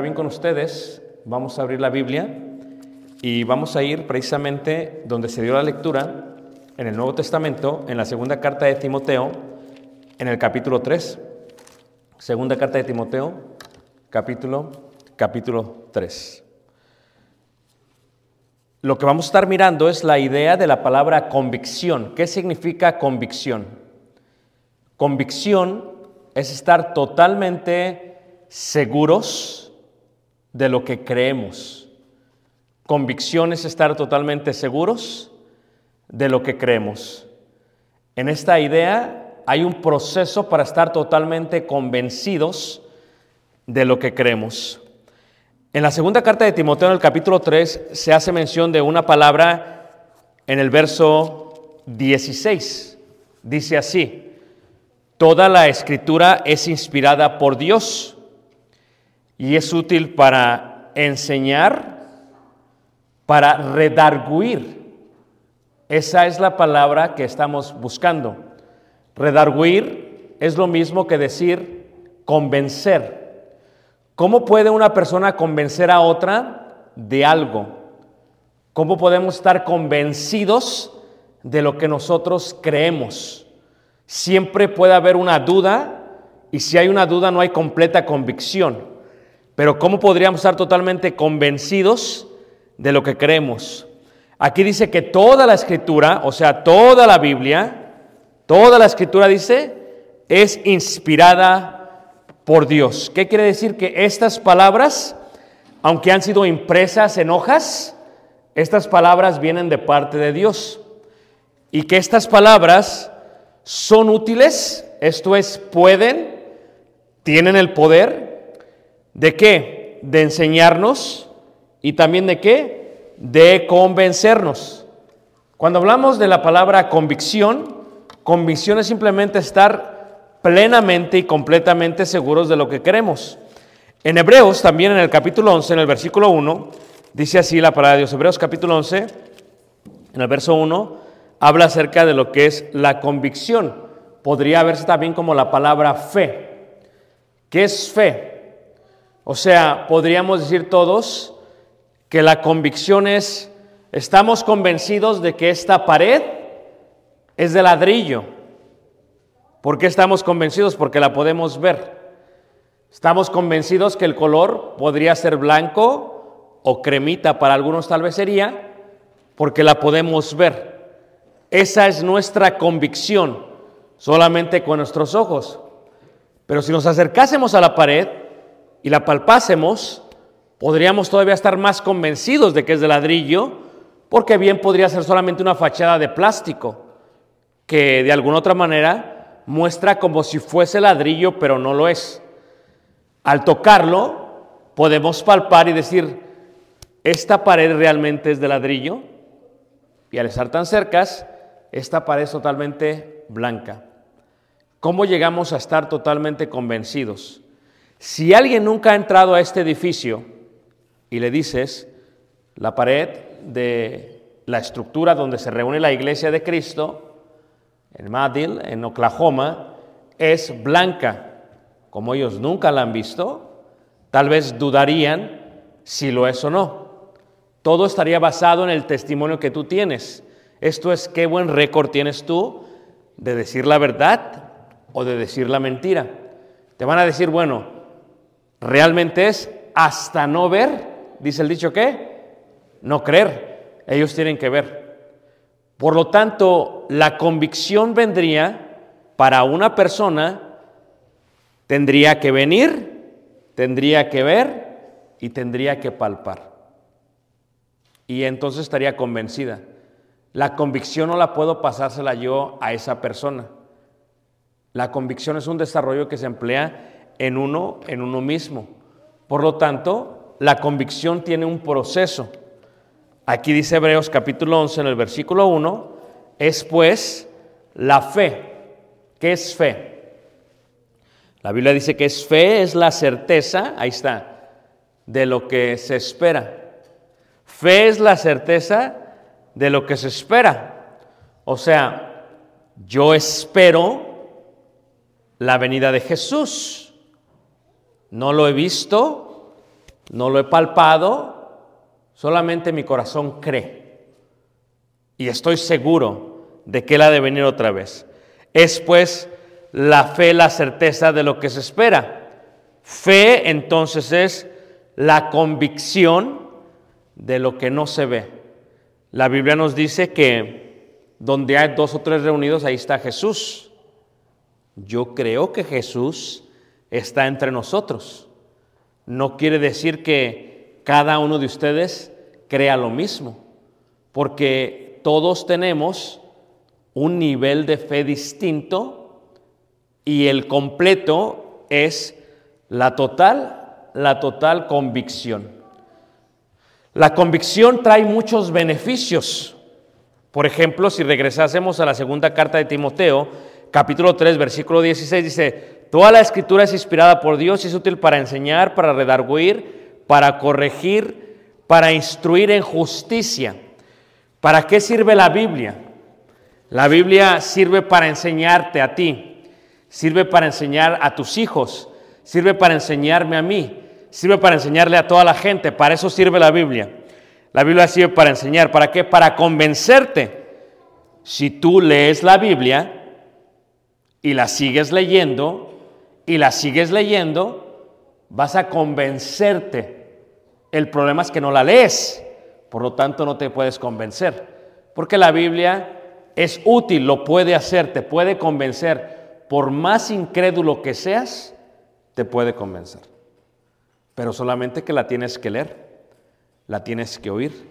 bien con ustedes, vamos a abrir la Biblia y vamos a ir precisamente donde se dio la lectura, en el Nuevo Testamento, en la segunda carta de Timoteo, en el capítulo 3. Segunda carta de Timoteo, capítulo, capítulo 3. Lo que vamos a estar mirando es la idea de la palabra convicción. ¿Qué significa convicción? Convicción es estar totalmente seguros de lo que creemos. Convicción es estar totalmente seguros de lo que creemos. En esta idea hay un proceso para estar totalmente convencidos de lo que creemos. En la segunda carta de Timoteo, en el capítulo 3, se hace mención de una palabra en el verso 16. Dice así, toda la escritura es inspirada por Dios y es útil para enseñar, para redarguir. Esa es la palabra que estamos buscando. Redarguir es lo mismo que decir convencer. ¿Cómo puede una persona convencer a otra de algo? ¿Cómo podemos estar convencidos de lo que nosotros creemos? Siempre puede haber una duda y si hay una duda no hay completa convicción. Pero ¿cómo podríamos estar totalmente convencidos de lo que creemos? Aquí dice que toda la escritura, o sea, toda la Biblia, toda la escritura dice, es inspirada por Dios. ¿Qué quiere decir? Que estas palabras, aunque han sido impresas en hojas, estas palabras vienen de parte de Dios. Y que estas palabras son útiles, esto es, pueden, tienen el poder de qué? De enseñarnos y también de qué? De convencernos. Cuando hablamos de la palabra convicción, convicción es simplemente estar plenamente y completamente seguros de lo que queremos. En Hebreos, también en el capítulo 11, en el versículo 1, dice así la palabra de Dios. Hebreos capítulo 11, en el verso 1, habla acerca de lo que es la convicción. Podría verse también como la palabra fe. ¿Qué es fe? O sea, podríamos decir todos que la convicción es, estamos convencidos de que esta pared es de ladrillo. ¿Por qué estamos convencidos? Porque la podemos ver. Estamos convencidos que el color podría ser blanco o cremita, para algunos tal vez sería, porque la podemos ver. Esa es nuestra convicción, solamente con nuestros ojos. Pero si nos acercásemos a la pared y la palpásemos, podríamos todavía estar más convencidos de que es de ladrillo, porque bien podría ser solamente una fachada de plástico, que de alguna otra manera muestra como si fuese ladrillo, pero no lo es. Al tocarlo, podemos palpar y decir, esta pared realmente es de ladrillo, y al estar tan cercas, esta pared es totalmente blanca. ¿Cómo llegamos a estar totalmente convencidos? Si alguien nunca ha entrado a este edificio y le dices, la pared de la estructura donde se reúne la iglesia de Cristo, en Madill, en Oklahoma, es blanca, como ellos nunca la han visto, tal vez dudarían si lo es o no. Todo estaría basado en el testimonio que tú tienes. Esto es qué buen récord tienes tú de decir la verdad o de decir la mentira. Te van a decir, bueno, realmente es hasta no ver, dice el dicho que, no creer. Ellos tienen que ver. Por lo tanto, la convicción vendría para una persona, tendría que venir, tendría que ver y tendría que palpar y entonces estaría convencida. La convicción no la puedo pasársela yo a esa persona. La convicción es un desarrollo que se emplea en uno, en uno mismo. Por lo tanto, la convicción tiene un proceso. Aquí dice Hebreos capítulo 11 en el versículo 1, es pues la fe. ¿Qué es fe? La Biblia dice que es fe, es la certeza, ahí está, de lo que se espera. Fe es la certeza de lo que se espera. O sea, yo espero la venida de Jesús. No lo he visto, no lo he palpado, solamente mi corazón cree. Y estoy seguro de que Él ha de venir otra vez. Es pues la fe la certeza de lo que se espera. Fe entonces es la convicción de lo que no se ve. La Biblia nos dice que donde hay dos o tres reunidos, ahí está Jesús. Yo creo que Jesús está entre nosotros. No quiere decir que cada uno de ustedes crea lo mismo, porque todos tenemos un nivel de fe distinto y el completo es la total, la total convicción. La convicción trae muchos beneficios. Por ejemplo, si regresásemos a la segunda carta de Timoteo, capítulo 3, versículo 16, dice, Toda la escritura es inspirada por Dios y es útil para enseñar, para redarguir, para corregir, para instruir en justicia. ¿Para qué sirve la Biblia? La Biblia sirve para enseñarte a ti, sirve para enseñar a tus hijos, sirve para enseñarme a mí, sirve para enseñarle a toda la gente, para eso sirve la Biblia. La Biblia sirve para enseñar, ¿para qué? Para convencerte. Si tú lees la Biblia y la sigues leyendo y la sigues leyendo, vas a convencerte. El problema es que no la lees, por lo tanto no te puedes convencer, porque la Biblia es útil, lo puede hacer, te puede convencer. Por más incrédulo que seas, te puede convencer pero solamente que la tienes que leer, la tienes que oír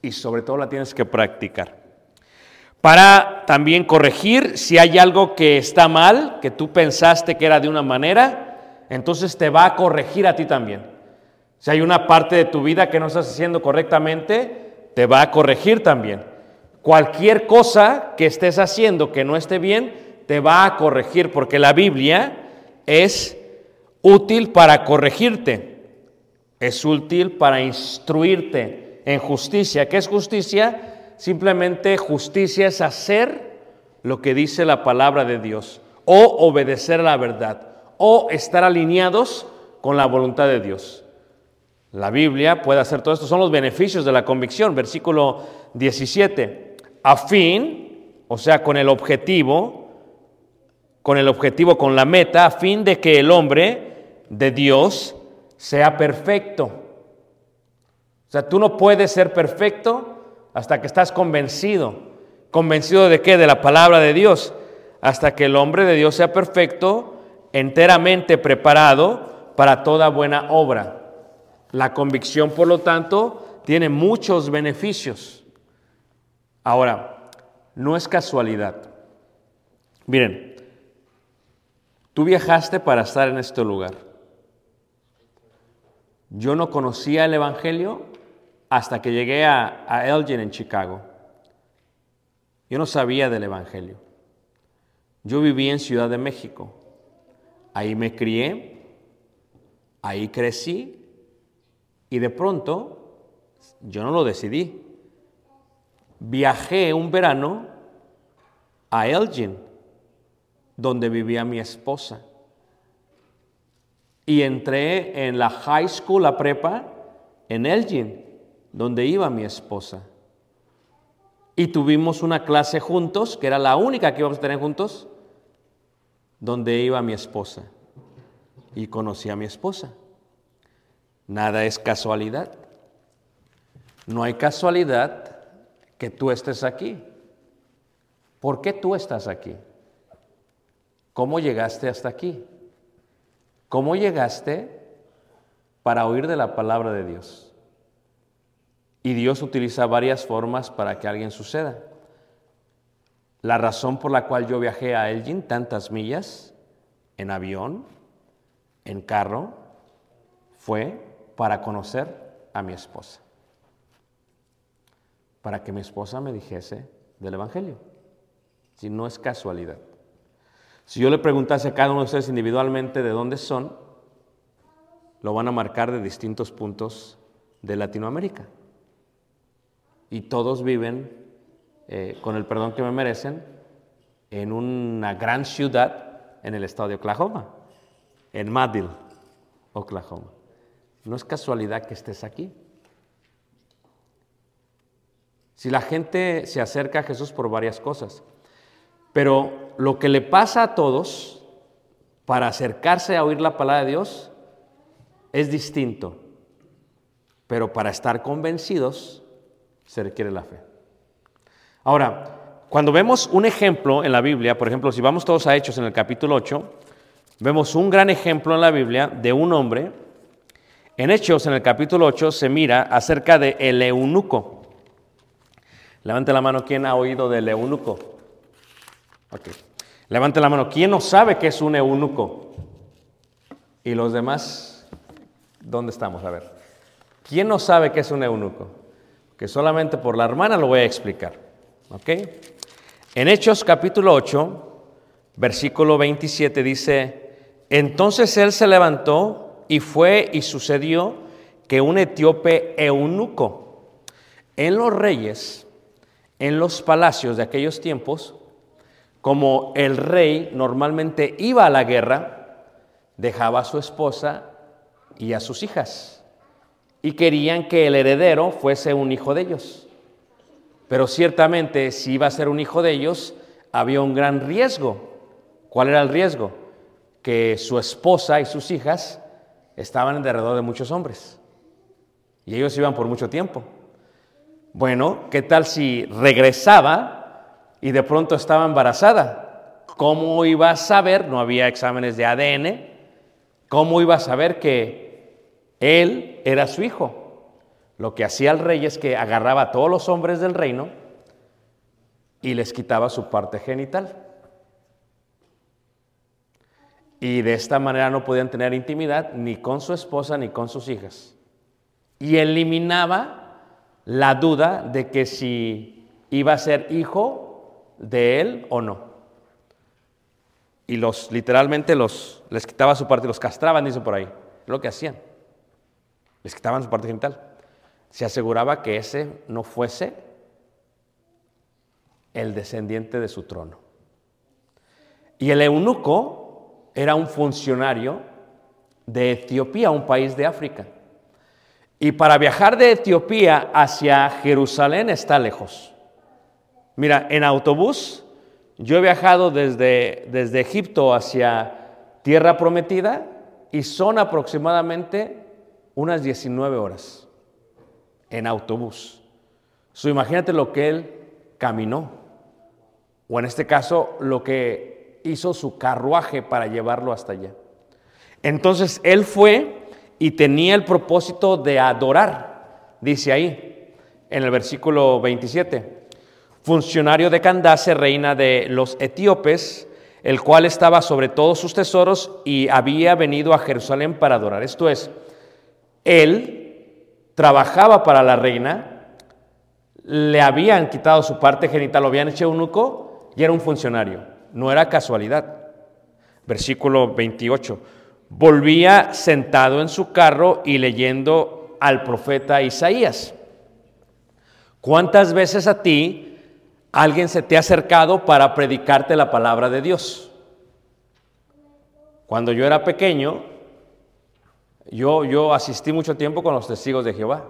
y sobre todo la tienes que practicar. Para también corregir si hay algo que está mal, que tú pensaste que era de una manera, entonces te va a corregir a ti también. Si hay una parte de tu vida que no estás haciendo correctamente, te va a corregir también. Cualquier cosa que estés haciendo que no esté bien, te va a corregir, porque la Biblia es útil para corregirte es útil para instruirte en justicia. ¿Qué es justicia? Simplemente justicia es hacer lo que dice la palabra de Dios o obedecer a la verdad o estar alineados con la voluntad de Dios. La Biblia puede hacer todo esto. Son los beneficios de la convicción. Versículo 17. A fin, o sea, con el objetivo, con el objetivo, con la meta, a fin de que el hombre de Dios sea perfecto. O sea, tú no puedes ser perfecto hasta que estás convencido. ¿Convencido de qué? De la palabra de Dios. Hasta que el hombre de Dios sea perfecto, enteramente preparado para toda buena obra. La convicción, por lo tanto, tiene muchos beneficios. Ahora, no es casualidad. Miren, tú viajaste para estar en este lugar. Yo no conocía el Evangelio hasta que llegué a, Elgin en Chicago. Yo no sabía del Evangelio. Yo viví en Ciudad de México. Ahí me crié, ahí crecí y de pronto, yo no lo decidí, viajé un verano a Elgin, donde vivía mi esposa. Y entré en la high school, la prepa, en Elgin, donde iba mi esposa. Y tuvimos una clase juntos, que era la única que íbamos a tener juntos, donde iba mi esposa. Y conocí a mi esposa. Nada es casualidad. No hay casualidad que tú estés aquí. ¿Por qué tú estás aquí? ¿Cómo llegaste hasta aquí? ¿Cómo llegaste para oír de la palabra de Dios? Y Dios utiliza varias formas para que alguien suceda. La razón por la cual yo viajé a Elgin tantas millas, en avión, en carro, fue para conocer a mi esposa. Para que mi esposa me dijese del Evangelio. Si no es casualidad. Si yo le preguntase a cada uno de ustedes individualmente de dónde son, lo van a marcar de distintos puntos de Latinoamérica y todos viven, eh, con el perdón que me merecen, en una gran ciudad en el estado de Oklahoma, en Madill, Oklahoma. No es casualidad que estés aquí. Si la gente se acerca a Jesús por varias cosas, pero lo que le pasa a todos para acercarse a oír la palabra de Dios es distinto, pero para estar convencidos se requiere la fe. Ahora, cuando vemos un ejemplo en la Biblia, por ejemplo, si vamos todos a Hechos en el capítulo 8, vemos un gran ejemplo en la Biblia de un hombre. En Hechos, en el capítulo 8, se mira acerca de el eunuco. Levante la mano, ¿quién ha oído del eunuco? Ok. Levante la mano, ¿quién no sabe qué es un eunuco? Y los demás, ¿dónde estamos? A ver. ¿Quién no sabe qué es un eunuco? Que solamente por la hermana lo voy a explicar. En Hechos capítulo 8, versículo 27 dice, entonces él se levantó y fue y sucedió que un etíope eunuco en los reyes, en los palacios de aquellos tiempos, como el rey normalmente iba a la guerra, dejaba a su esposa y a sus hijas y querían que el heredero fuese un hijo de ellos. Pero ciertamente si iba a ser un hijo de ellos, había un gran riesgo. ¿Cuál era el riesgo? Que su esposa y sus hijas estaban alrededor de muchos hombres. Y ellos iban por mucho tiempo. Bueno, ¿qué tal si regresaba y de pronto estaba embarazada? ¿Cómo iba a saber? No había exámenes de ADN. ¿Cómo iba a saber que él era su hijo. Lo que hacía el rey es que agarraba a todos los hombres del reino y les quitaba su parte genital. Y de esta manera no podían tener intimidad ni con su esposa ni con sus hijas. Y eliminaba la duda de que si iba a ser hijo de él o no. Y los literalmente los les quitaba su parte, los castraban, dice por ahí. Lo que hacían. Les quitaban su parte genital. Se aseguraba que ese no fuese el descendiente de su trono. Y el eunuco era un funcionario de Etiopía, un país de África. Y para viajar de Etiopía hacia Jerusalén está lejos. Mira, en autobús yo he viajado desde, desde Egipto hacia Tierra Prometida y son aproximadamente unas 19 horas en autobús. imagínate lo que él caminó, o en este caso lo que hizo su carruaje para llevarlo hasta allá. Entonces él fue y tenía el propósito de adorar, dice ahí, en el versículo 27. Funcionario de Candace, reina de los etíopes, el cual estaba sobre todos sus tesoros y había venido a Jerusalén para adorar. Esto es, él trabajaba para la reina, le habían quitado su parte genital, lo habían hecho eunuco y era un funcionario. No era casualidad. Versículo 28. Volvía sentado en su carro y leyendo al profeta Isaías. ¿Cuántas veces a ti alguien se te ha acercado para predicarte la palabra de Dios? Cuando yo era pequeño, yo, yo asistí mucho tiempo con los testigos de Jehová.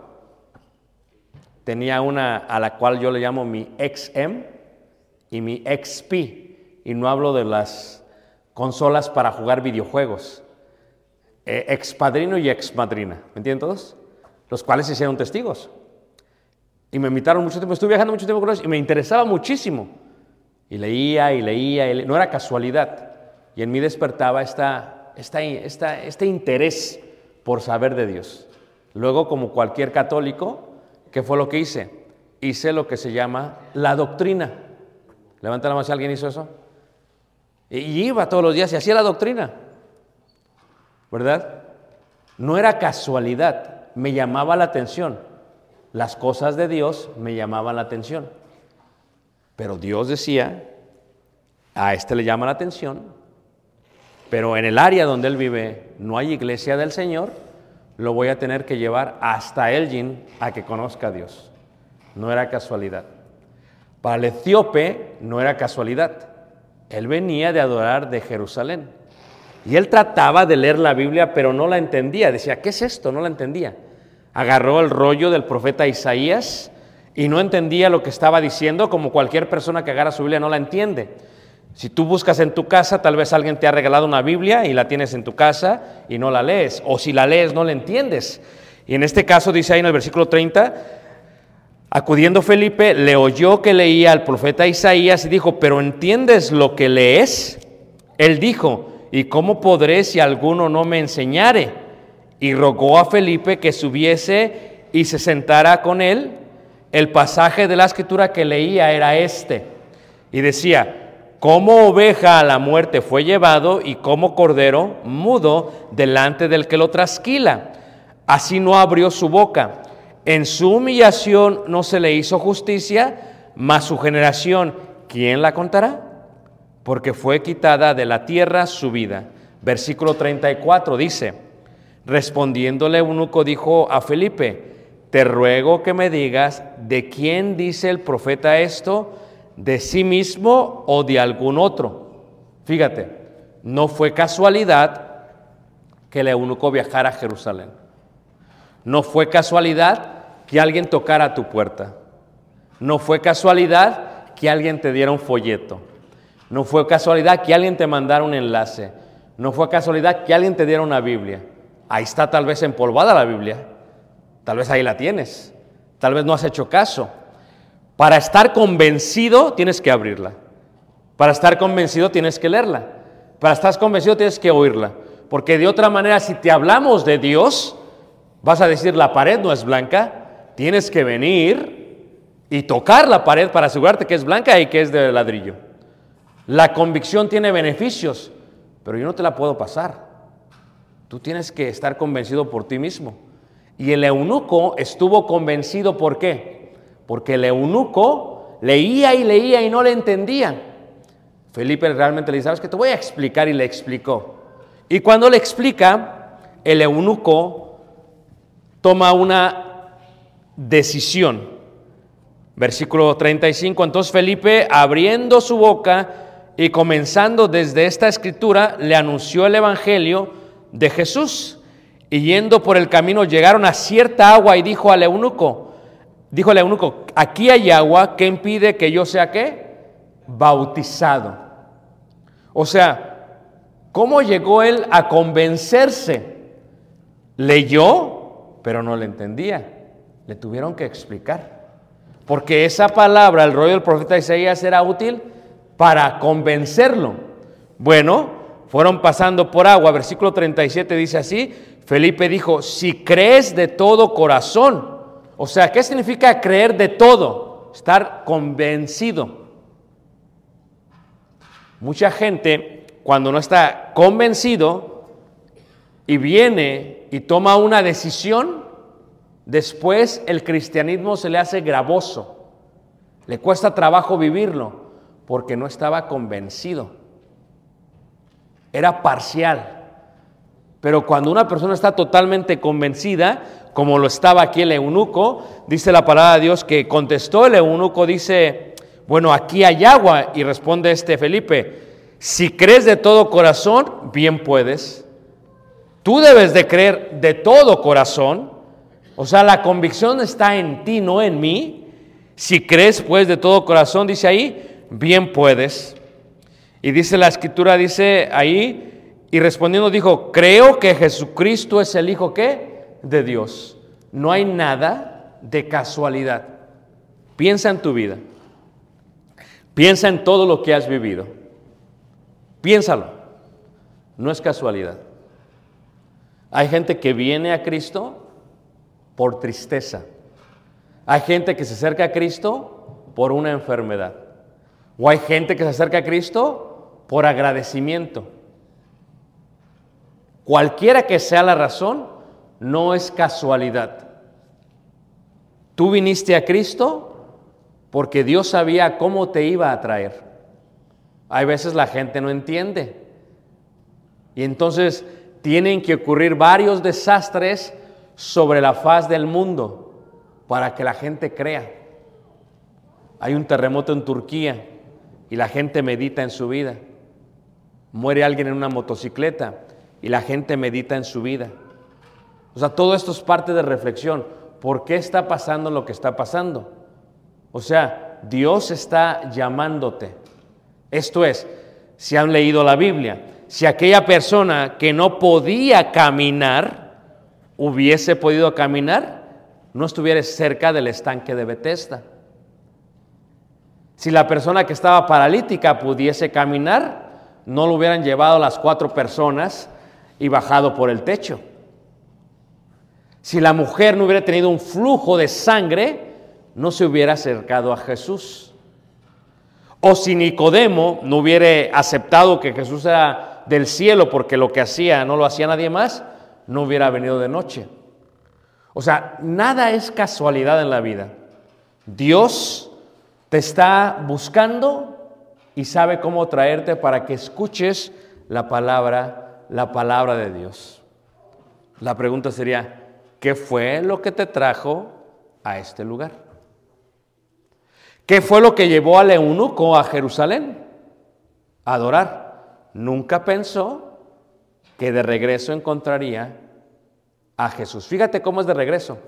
Tenía una a la cual yo le llamo mi XM y mi XP. Y no hablo de las consolas para jugar videojuegos. Eh, expadrino y exmadrina, ¿me entienden todos? Los cuales hicieron testigos. Y me invitaron mucho tiempo, estuve viajando mucho tiempo con ellos y me interesaba muchísimo. Y leía y leía, no era casualidad. Y en mí despertaba esta, esta, esta, este interés por saber de Dios. Luego, como cualquier católico, ¿qué fue lo que hice? Hice lo que se llama la doctrina. Levanta la mano si alguien hizo eso. Y iba todos los días y hacía la doctrina. ¿Verdad? No era casualidad, me llamaba la atención. Las cosas de Dios me llamaban la atención. Pero Dios decía, a este le llama la atención, pero en el área donde él vive no hay iglesia del Señor, lo voy a tener que llevar hasta Elgin a que conozca a Dios. No era casualidad. Para el etíope no era casualidad. Él venía de adorar de Jerusalén. Y él trataba de leer la Biblia, pero no la entendía. Decía, ¿qué es esto? No la entendía. Agarró el rollo del profeta Isaías y no entendía lo que estaba diciendo, como cualquier persona que agarra su Biblia no la entiende. Si tú buscas en tu casa, tal vez alguien te ha regalado una Biblia y la tienes en tu casa y no la lees. O si la lees, no la entiendes. Y en este caso dice ahí en el versículo 30, acudiendo Felipe, le oyó que leía al profeta Isaías y dijo, pero ¿entiendes lo que lees? Él dijo, ¿y cómo podré si alguno no me enseñare? Y rogó a Felipe que subiese y se sentara con él. El pasaje de la escritura que leía era este. Y decía, como oveja a la muerte fue llevado y como cordero mudo delante del que lo trasquila. Así no abrió su boca. En su humillación no se le hizo justicia, mas su generación, ¿quién la contará? Porque fue quitada de la tierra su vida. Versículo 34 dice, respondiéndole eunuco dijo a Felipe, te ruego que me digas de quién dice el profeta esto, de sí mismo o de algún otro. Fíjate, no fue casualidad que el eunuco viajara a Jerusalén. No fue casualidad que alguien tocara tu puerta. No fue casualidad que alguien te diera un folleto. No fue casualidad que alguien te mandara un enlace. No fue casualidad que alguien te diera una Biblia. Ahí está tal vez empolvada la Biblia. Tal vez ahí la tienes. Tal vez no has hecho caso. Para estar convencido tienes que abrirla. Para estar convencido tienes que leerla. Para estar convencido tienes que oírla. Porque de otra manera, si te hablamos de Dios, vas a decir la pared no es blanca. Tienes que venir y tocar la pared para asegurarte que es blanca y que es de ladrillo. La convicción tiene beneficios, pero yo no te la puedo pasar. Tú tienes que estar convencido por ti mismo. Y el eunuco estuvo convencido por qué? Porque el eunuco leía y leía y no le entendía. Felipe realmente le dice, ¿sabes qué? Te voy a explicar y le explicó. Y cuando le explica, el eunuco toma una decisión. Versículo 35, entonces Felipe, abriendo su boca y comenzando desde esta escritura, le anunció el Evangelio de Jesús. Y yendo por el camino llegaron a cierta agua y dijo al eunuco, dijo al eunuco, aquí hay agua, ¿qué impide que yo sea qué? Bautizado. O sea, ¿cómo llegó él a convencerse? Leyó, pero no le entendía. Le tuvieron que explicar. Porque esa palabra, el rollo del profeta Isaías, era útil para convencerlo. Bueno, fueron pasando por agua. Versículo 37 dice así, Felipe dijo, si crees de todo corazón, o sea, ¿qué significa creer de todo? Estar convencido. Mucha gente, cuando no está convencido y viene y toma una decisión, después el cristianismo se le hace gravoso. Le cuesta trabajo vivirlo porque no estaba convencido. Era parcial. Pero cuando una persona está totalmente convencida, como lo estaba aquí el eunuco, dice la palabra de Dios que contestó el eunuco, dice, bueno, aquí hay agua. Y responde este Felipe, si crees de todo corazón, bien puedes. Tú debes de creer de todo corazón. O sea, la convicción está en ti, no en mí. Si crees pues de todo corazón, dice ahí, bien puedes. Y dice la escritura, dice ahí, y respondiendo dijo, creo que Jesucristo es el Hijo ¿qué? De Dios. No hay nada de casualidad. Piensa en tu vida. Piensa en todo lo que has vivido. Piénsalo. No es casualidad. Hay gente que viene a Cristo por tristeza. Hay gente que se acerca a Cristo por una enfermedad. O hay gente que se acerca a Cristo por agradecimiento. Cualquiera que sea la razón, no es casualidad. Tú viniste a Cristo porque Dios sabía cómo te iba a traer. Hay veces la gente no entiende. Y entonces tienen que ocurrir varios desastres sobre la faz del mundo para que la gente crea. Hay un terremoto en Turquía y la gente medita en su vida. Muere alguien en una motocicleta y la gente medita en su vida. O sea, todo esto es parte de reflexión. ¿Por qué está pasando lo que está pasando? O sea, Dios está llamándote. Esto es, si han leído la Biblia, si aquella persona que no podía caminar hubiese podido caminar, no estuviera cerca del estanque de Bethesda. Si la persona que estaba paralítica pudiese caminar, no lo hubieran llevado las cuatro personas y bajado por el techo. Si la mujer no hubiera tenido un flujo de sangre, no se hubiera acercado a Jesús. O si Nicodemo no hubiera aceptado que Jesús era del cielo porque lo que hacía no lo hacía nadie más, no hubiera venido de noche. O sea, nada es casualidad en la vida. Dios te está buscando y sabe cómo traerte para que escuches la palabra la palabra de Dios. La pregunta sería, ¿qué fue lo que te trajo a este lugar? ¿Qué fue lo que llevó al eunuco a Jerusalén? A adorar. Nunca pensó que de regreso encontraría a Jesús. Fíjate cómo es de regreso.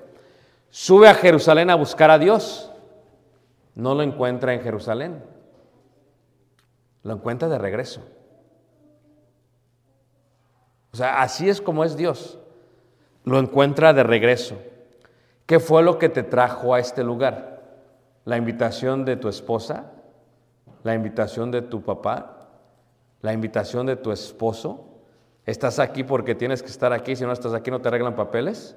Sube a Jerusalén a buscar a Dios. No lo encuentra en Jerusalén. Lo encuentra de regreso. O sea, así es como es Dios. Lo encuentra de regreso. ¿Qué fue lo que te trajo a este lugar? ¿La invitación de tu esposa? ¿La invitación de tu papá? ¿La invitación de tu esposo? ¿Estás aquí porque tienes que estar aquí? Si no estás aquí no te arreglan papeles.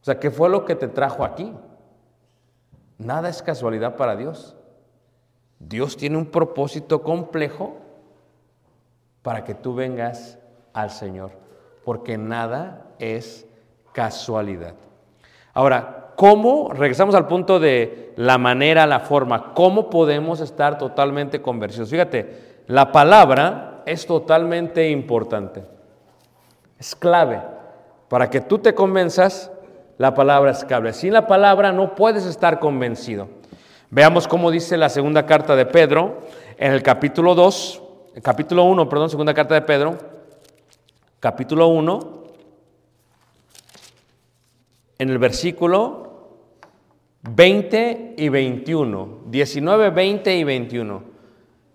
O sea, ¿qué fue lo que te trajo aquí? Nada es casualidad para Dios. Dios tiene un propósito complejo para que tú vengas al Señor, porque nada es casualidad. Ahora, ¿cómo, regresamos al punto de la manera, la forma, cómo podemos estar totalmente convertidos? Fíjate, la palabra es totalmente importante, es clave. Para que tú te convenzas, la palabra es clave. Sin la palabra no puedes estar convencido. Veamos cómo dice la segunda carta de Pedro en el capítulo 2, el capítulo 1, perdón, segunda carta de Pedro, capítulo 1, en el versículo 20 y 21, 19, 20 y 21.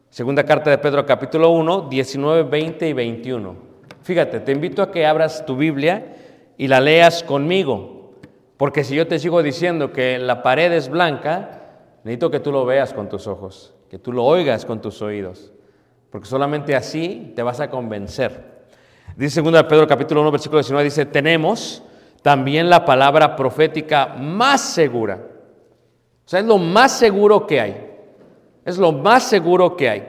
Segunda carta de Pedro, capítulo 1, 19, 20 y 21. Fíjate, te invito a que abras tu Biblia y la leas conmigo, porque si yo te sigo diciendo que la pared es blanca, necesito que tú lo veas con tus ojos, que tú lo oigas con tus oídos. porque solamente así te vas a convencer. Dice 2 Pedro capítulo 1 versículo 19, dice, tenemos también la palabra profética más segura. O sea, es lo más seguro que hay. Es lo más seguro que hay.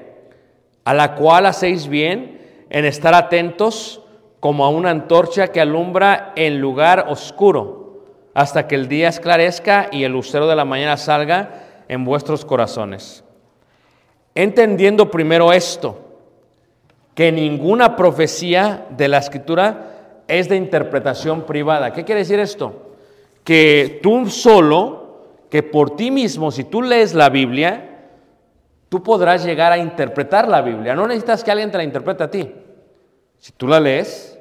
A la cual hacéis bien en estar atentos como a una antorcha que alumbra en lugar oscuro, hasta que el día esclarezca y el lucero de la mañana salga en vuestros corazones. Entendiendo primero esto, que ninguna profecía de la escritura es de interpretación privada. ¿Qué quiere decir esto? Que tú solo, que por ti mismo, si tú lees la Biblia, tú podrás llegar a interpretar la Biblia. No necesitas que alguien te la interprete a ti. Si tú la lees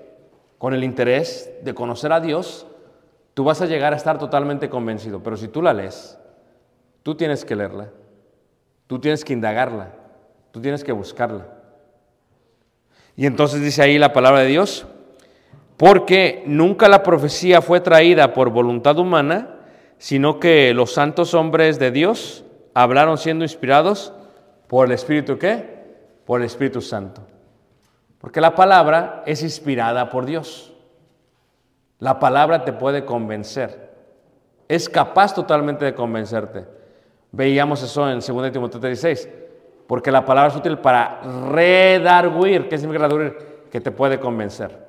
con el interés de conocer a Dios, tú vas a llegar a estar totalmente convencido. Pero si tú la lees, tú tienes que leerla, tú tienes que indagarla, tú tienes que buscarla. Y entonces dice ahí la palabra de Dios, porque nunca la profecía fue traída por voluntad humana, sino que los santos hombres de Dios hablaron siendo inspirados por el Espíritu qué? Por el Espíritu Santo. Porque la palabra es inspirada por Dios. La palabra te puede convencer. Es capaz totalmente de convencerte. Veíamos eso en 2 Timoteo 16. Porque la palabra es útil para redarguir. ¿Qué significa redarguir? Que te puede convencer.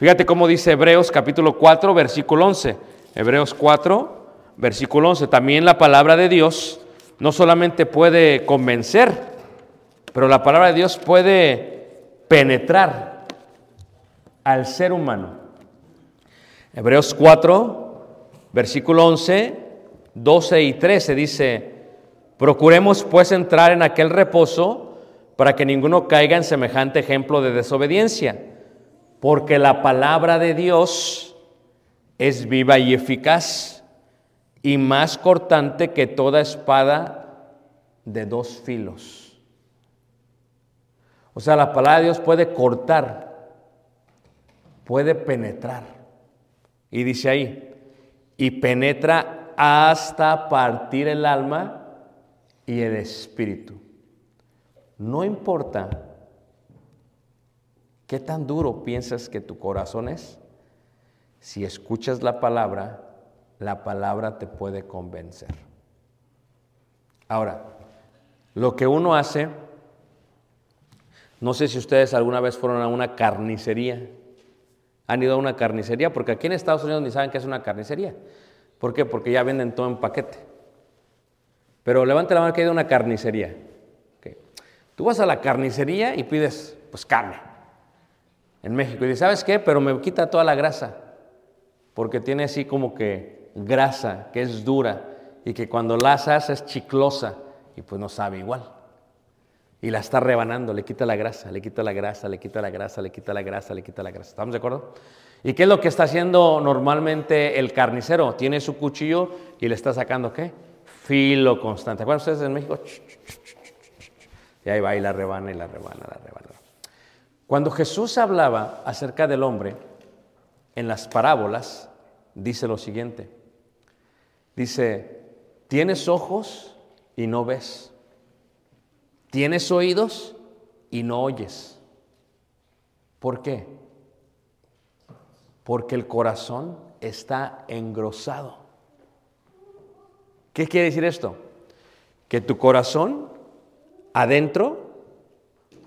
Fíjate cómo dice Hebreos capítulo 4, versículo 11. Hebreos 4, versículo 11. También la palabra de Dios no solamente puede convencer, pero la palabra de Dios puede penetrar al ser humano. Hebreos 4, versículo 11, 12 y 13 dice, procuremos pues entrar en aquel reposo para que ninguno caiga en semejante ejemplo de desobediencia, porque la palabra de Dios es viva y eficaz y más cortante que toda espada de dos filos. O sea, la palabra de Dios puede cortar, puede penetrar. Y dice ahí, y penetra hasta partir el alma y el espíritu. No importa qué tan duro piensas que tu corazón es, si escuchas la palabra, la palabra te puede convencer. Ahora, lo que uno hace, no sé si ustedes alguna vez fueron a una carnicería, han ido a una carnicería, porque aquí en Estados Unidos ni saben qué es una carnicería. ¿Por qué? Porque ya venden todo en paquete. Pero levante la mano que hay de una carnicería. Tú vas a la carnicería y pides, pues, carne. En México. Y dices, ¿sabes qué? Pero me quita toda la grasa. Porque tiene así como que grasa, que es dura. Y que cuando la asas es chiclosa. Y pues no sabe igual. Y la está rebanando, le quita la grasa, le quita la grasa, le quita la grasa, le quita la grasa, le quita la grasa. ¿Estamos de acuerdo? ¿Y qué es lo que está haciendo normalmente el carnicero? Tiene su cuchillo y le está sacando qué? Filo constante. ¿Acuerdan ustedes en México? Y ahí va y la rebana y la rebana, la rebana. Cuando Jesús hablaba acerca del hombre, en las parábolas, dice lo siguiente. Dice, tienes ojos y no ves. Tienes oídos y no oyes. ¿Por qué? Porque el corazón está engrosado. ¿Qué quiere decir esto? Que tu corazón adentro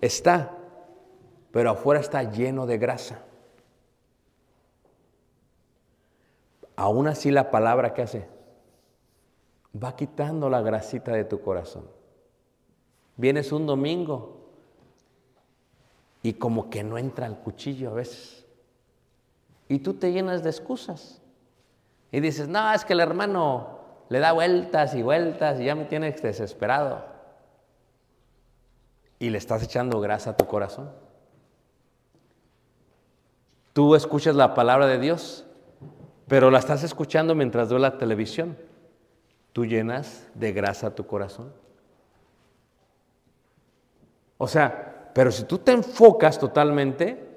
está, pero afuera está lleno de grasa. Aún así la palabra que hace va quitando la grasita de tu corazón. Vienes un domingo y como que no entra el cuchillo a veces. Y tú te llenas de excusas. Y dices, no, es que el hermano le da vueltas y vueltas y ya me tiene desesperado. Y le estás echando grasa a tu corazón. Tú escuchas la palabra de Dios, pero la estás escuchando mientras veo la televisión. Tú llenas de grasa tu corazón. O sea, pero si tú te enfocas totalmente,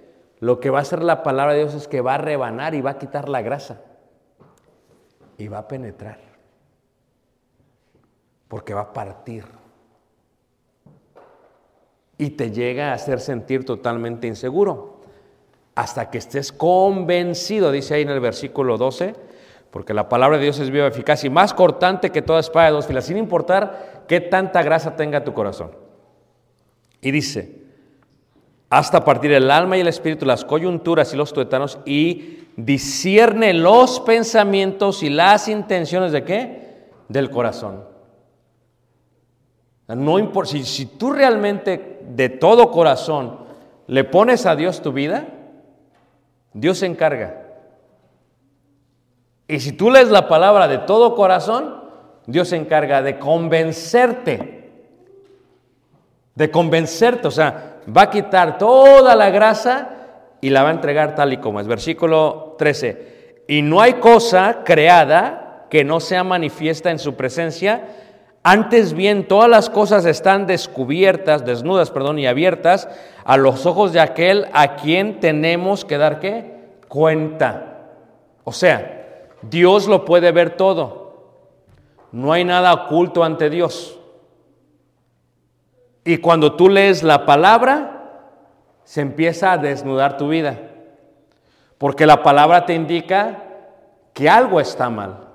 lo que va a hacer la palabra de Dios es que va a rebanar y va a quitar la grasa. Y va a penetrar. Porque va a partir. y te llega a hacer sentir totalmente inseguro. Hasta que estés convencido, dice ahí en el versículo 12, porque la palabra de Dios es viva, eficaz y más cortante que toda espada de dos filas, sin importar qué tanta grasa tenga tu corazón. Y dice, hasta partir el alma y el espíritu, las coyunturas y los tuétanos, y discierne los pensamientos y las intenciones de qué? Del corazón. No importa, si, si tú realmente de todo corazón le pones a Dios tu vida, Dios se encarga. Y si tú lees la palabra de todo corazón, Dios se encarga de convencerte. De convencerte, o sea, va a quitar toda la grasa y la va a entregar tal y como es. Versículo 13. Y no hay cosa creada que no sea manifiesta en su presencia. Antes bien, todas las cosas están descubiertas, desnudas, perdón, y abiertas a los ojos de aquel a quien tenemos que dar qué? Cuenta. O sea, Dios lo puede ver todo. No hay nada oculto ante Dios. Y cuando tú lees la palabra, se empieza a desnudar tu vida. Porque la palabra te indica que algo está mal.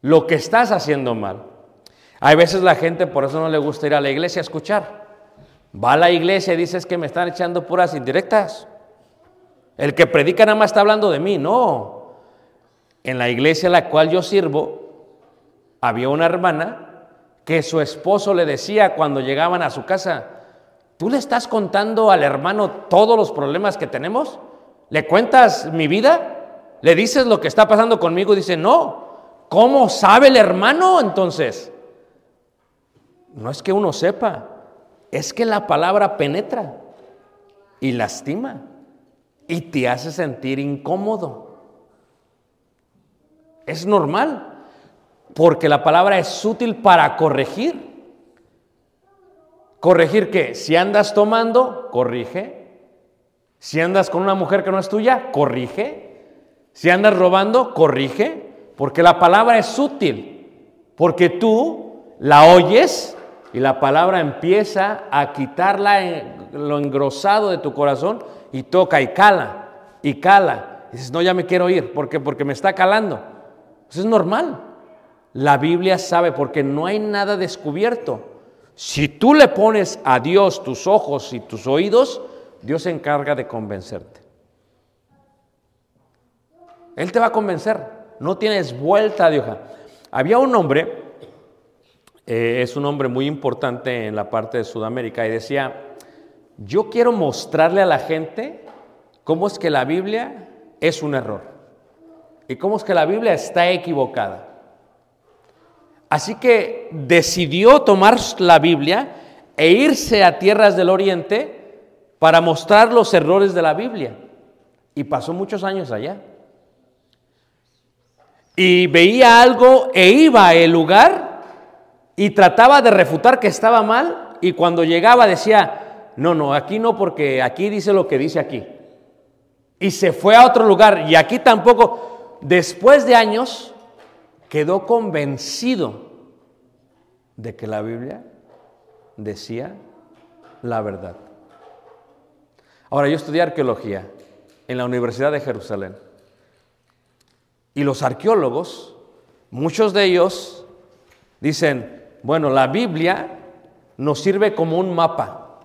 Lo que estás haciendo mal. Hay veces la gente por eso no le gusta ir a la iglesia a escuchar. Va a la iglesia y dices que me están echando puras indirectas. El que predica nada más está hablando de mí. No, en la iglesia a la cual yo sirvo, había una hermana que su esposo le decía cuando llegaban a su casa, ¿tú le estás contando al hermano todos los problemas que tenemos? ¿Le cuentas mi vida? ¿Le dices lo que está pasando conmigo? Dice, no. ¿Cómo sabe el hermano entonces? No es que uno sepa, es que la palabra penetra y lastima y te hace sentir incómodo. Es normal, porque la palabra es útil para corregir. ¿Corregir qué? Si andas tomando, corrige. Si andas con una mujer que no es tuya, corrige. Si andas robando, corrige. Porque la palabra es útil. Porque tú la oyes y la palabra empieza a quitarla lo engrosado de tu corazón y toca y cala y cala. Y dices, no, ya me quiero ir. ¿Por qué? Porque me está calando. Eso es normal. La Biblia sabe porque no hay nada descubierto. Si tú le pones a Dios tus ojos y tus oídos, Dios se encarga de convencerte. Él te va a convencer. No tienes vuelta de hoja. Había un hombre, eh, es un hombre muy importante en la parte de Sudamérica, y decía, yo quiero mostrarle a la gente cómo es que la Biblia es un error y cómo es que la Biblia está equivocada. Así que decidió tomar la Biblia e irse a tierras del oriente para mostrar los errores de la Biblia. Y pasó muchos años allá. Y veía algo e iba al lugar y trataba de refutar que estaba mal y cuando llegaba decía, no, no, aquí no porque aquí dice lo que dice aquí. Y se fue a otro lugar y aquí tampoco, después de años, quedó convencido de que la Biblia decía la verdad. Ahora, yo estudié arqueología en la Universidad de Jerusalén. Y los arqueólogos, muchos de ellos, dicen, bueno, la Biblia nos sirve como un mapa.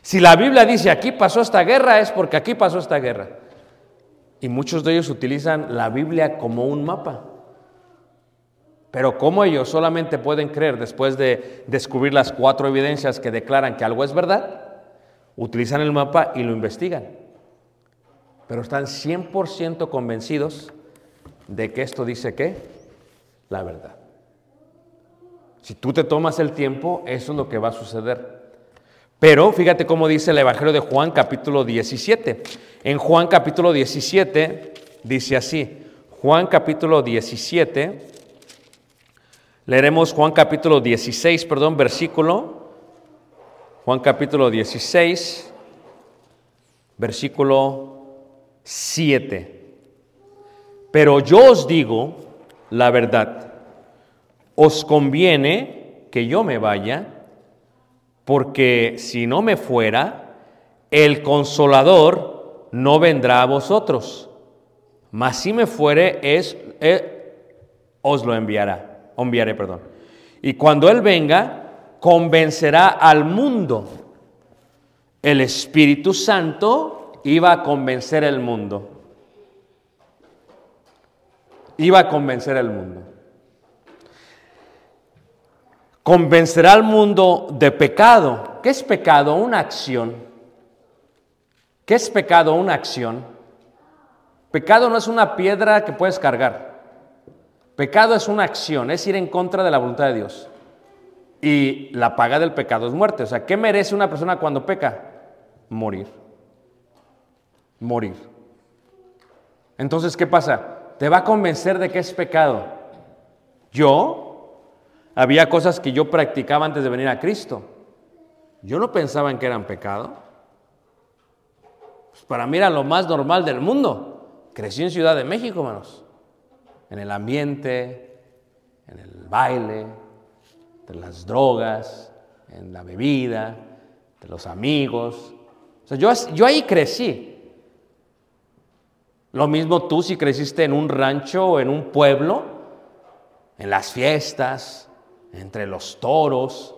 Si la Biblia dice aquí pasó esta guerra, es porque aquí pasó esta guerra. Y muchos de ellos utilizan la Biblia como un mapa. Pero ¿cómo ellos solamente pueden creer después de descubrir las cuatro evidencias que declaran que algo es verdad? Utilizan el mapa y lo investigan. Pero están 100% convencidos de que esto dice que la verdad. Si tú te tomas el tiempo, eso es lo que va a suceder. Pero fíjate cómo dice el Evangelio de Juan capítulo 17. En Juan capítulo 17 dice así, Juan capítulo 17, leeremos Juan capítulo 16, perdón, versículo, Juan capítulo 16, versículo 7. Pero yo os digo la verdad, os conviene que yo me vaya, porque si no me fuera, el consolador no vendrá a vosotros. Mas si me fuere, es, eh, os lo enviará, enviaré, perdón. Y cuando Él venga, convencerá al mundo. El Espíritu Santo iba a convencer el mundo. Iba a convencer el mundo. Convencerá al mundo de pecado. ¿Qué es pecado? Una acción. ¿Qué es pecado? Una acción. Pecado no es una piedra que puedes cargar. Pecado es una acción, es ir en contra de la voluntad de Dios. Y la paga del pecado es muerte. O sea, ¿qué merece una persona cuando peca? Morir. Morir. Entonces, ¿qué pasa? Te va a convencer de que es pecado. Yo, había cosas que yo practicaba antes de venir a Cristo. Yo no pensaba en que eran pecado. Pues para mí era lo más normal del mundo. Crecí en Ciudad de México, hermanos. En el ambiente, en el baile, de las drogas, en la bebida, de los amigos. O sea, yo, yo ahí crecí. Lo mismo tú si creciste en un rancho o en un pueblo, en las fiestas, entre los toros,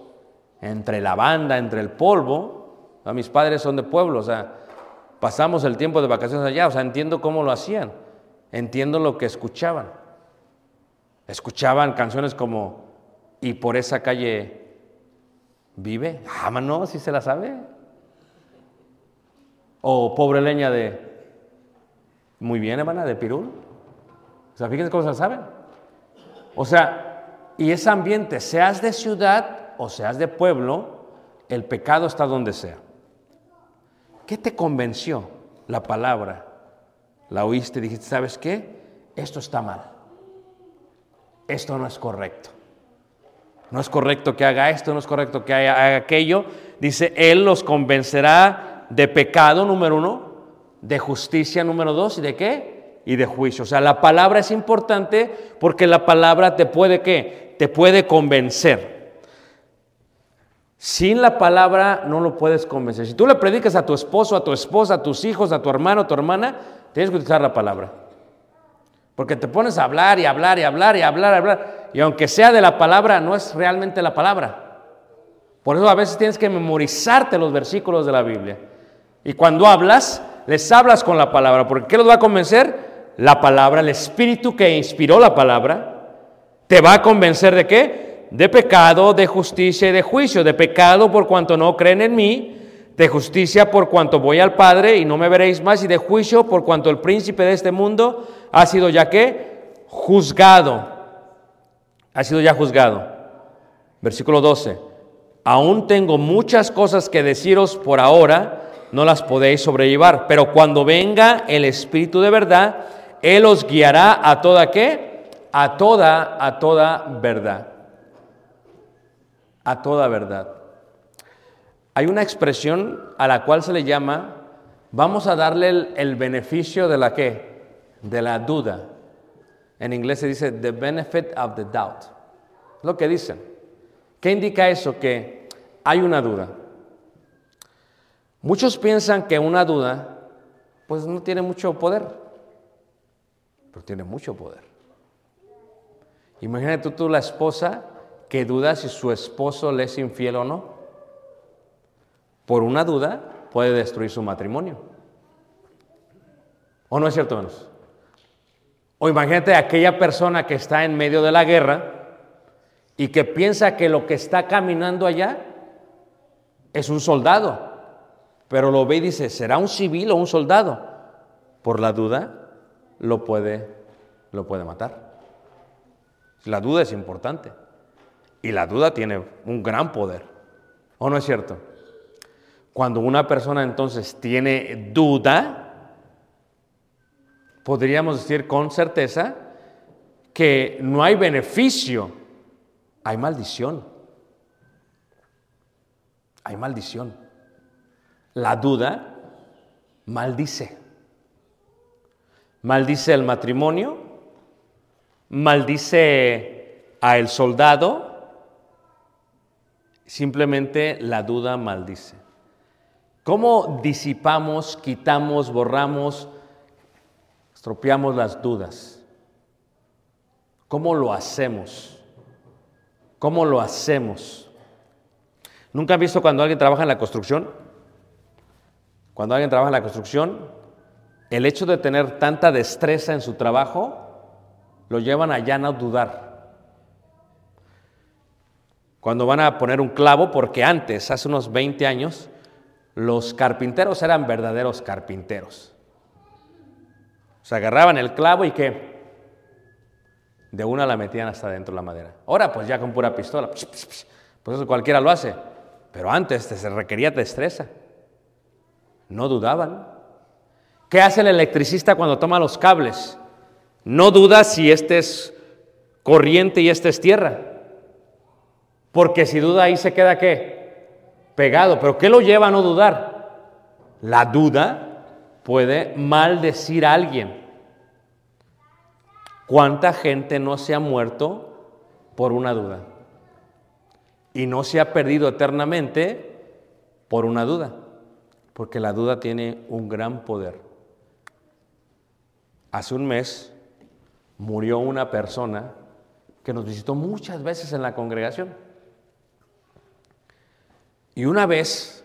entre la banda, entre el polvo. Mis padres son de pueblo, o sea, pasamos el tiempo de vacaciones allá, o sea, entiendo cómo lo hacían, entiendo lo que escuchaban. Escuchaban canciones como Y por esa calle vive. Ah, no, si se la sabe. O Pobre leña de muy bien, hermana, de Pirul. O sea, fíjense cómo se saben. O sea, y ese ambiente, seas de ciudad o seas de pueblo, el pecado está donde sea. ¿Qué te convenció la palabra? La oíste y dijiste, ¿sabes qué? Esto está mal. Esto no es correcto. No es correcto que haga esto, no es correcto que haga aquello. Dice, Él los convencerá de pecado, número uno, de justicia número dos y de qué? Y de juicio. O sea, la palabra es importante porque la palabra te puede qué? Te puede convencer. Sin la palabra no lo puedes convencer. Si tú le predicas a tu esposo, a tu esposa, a tus hijos, a tu hermano, a tu hermana, tienes que utilizar la palabra. Porque te pones a hablar y hablar y hablar y hablar y hablar. Y aunque sea de la palabra, no es realmente la palabra. Por eso a veces tienes que memorizarte los versículos de la Biblia. Y cuando hablas, les hablas con la palabra, porque ¿qué los va a convencer? La palabra, el espíritu que inspiró la palabra, te va a convencer de qué? De pecado, de justicia y de juicio. De pecado por cuanto no creen en mí, de justicia por cuanto voy al Padre y no me veréis más, y de juicio por cuanto el príncipe de este mundo ha sido ya que juzgado. Ha sido ya juzgado. Versículo 12. Aún tengo muchas cosas que deciros por ahora no las podéis sobrellevar. Pero cuando venga el Espíritu de verdad, Él os guiará a toda qué? A toda, a toda verdad. A toda verdad. Hay una expresión a la cual se le llama, vamos a darle el, beneficio de la qué? De la duda. En inglés se dice the benefit of the doubt. Lo que dicen. ¿Qué indica eso? Que hay una duda. Muchos piensan que una duda, pues no tiene mucho poder, pero tiene mucho poder. Imagínate tú, la esposa que duda si su esposo le es infiel o no. Por una duda puede destruir su matrimonio. ¿O no es cierto, menos? O imagínate aquella persona que está en medio de la guerra y que piensa que lo que está caminando allá es un soldado pero lo ve y dice, ¿será un civil o un soldado? Por la duda lo puede, lo puede matar. La duda es importante. Y la duda tiene un gran poder. ¿O no es cierto? Cuando una persona entonces tiene duda, podríamos decir con certeza que no hay beneficio, hay maldición. Hay maldición. La duda maldice. Maldice el matrimonio, maldice a el soldado. Simplemente la duda maldice. ¿Cómo disipamos, quitamos, borramos, estropeamos las dudas? ¿Cómo lo hacemos? ¿Cómo lo hacemos? ¿Nunca han visto cuando alguien trabaja en la construcción? Cuando alguien trabaja en la construcción, el hecho de tener tanta destreza en su trabajo lo llevan a ya no dudar. Cuando van a poner un clavo, porque antes, hace unos 20 años, los carpinteros eran verdaderos carpinteros. Se agarraban el clavo y que de una la metían hasta dentro de la madera. Ahora pues ya con pura pistola, pues eso cualquiera lo hace. Pero antes se requería destreza. No dudaban. ¿Qué hace el electricista cuando toma los cables? No duda si este es corriente y este es tierra. Porque si duda ahí se queda qué? Pegado. Pero ¿qué lo lleva a no dudar? La duda puede maldecir a alguien. ¿Cuánta gente no se ha muerto por una duda? Y no se ha perdido eternamente por una duda. Porque la duda tiene un gran poder. Hace un mes murió una persona que nos visitó muchas veces en la congregación. Y una vez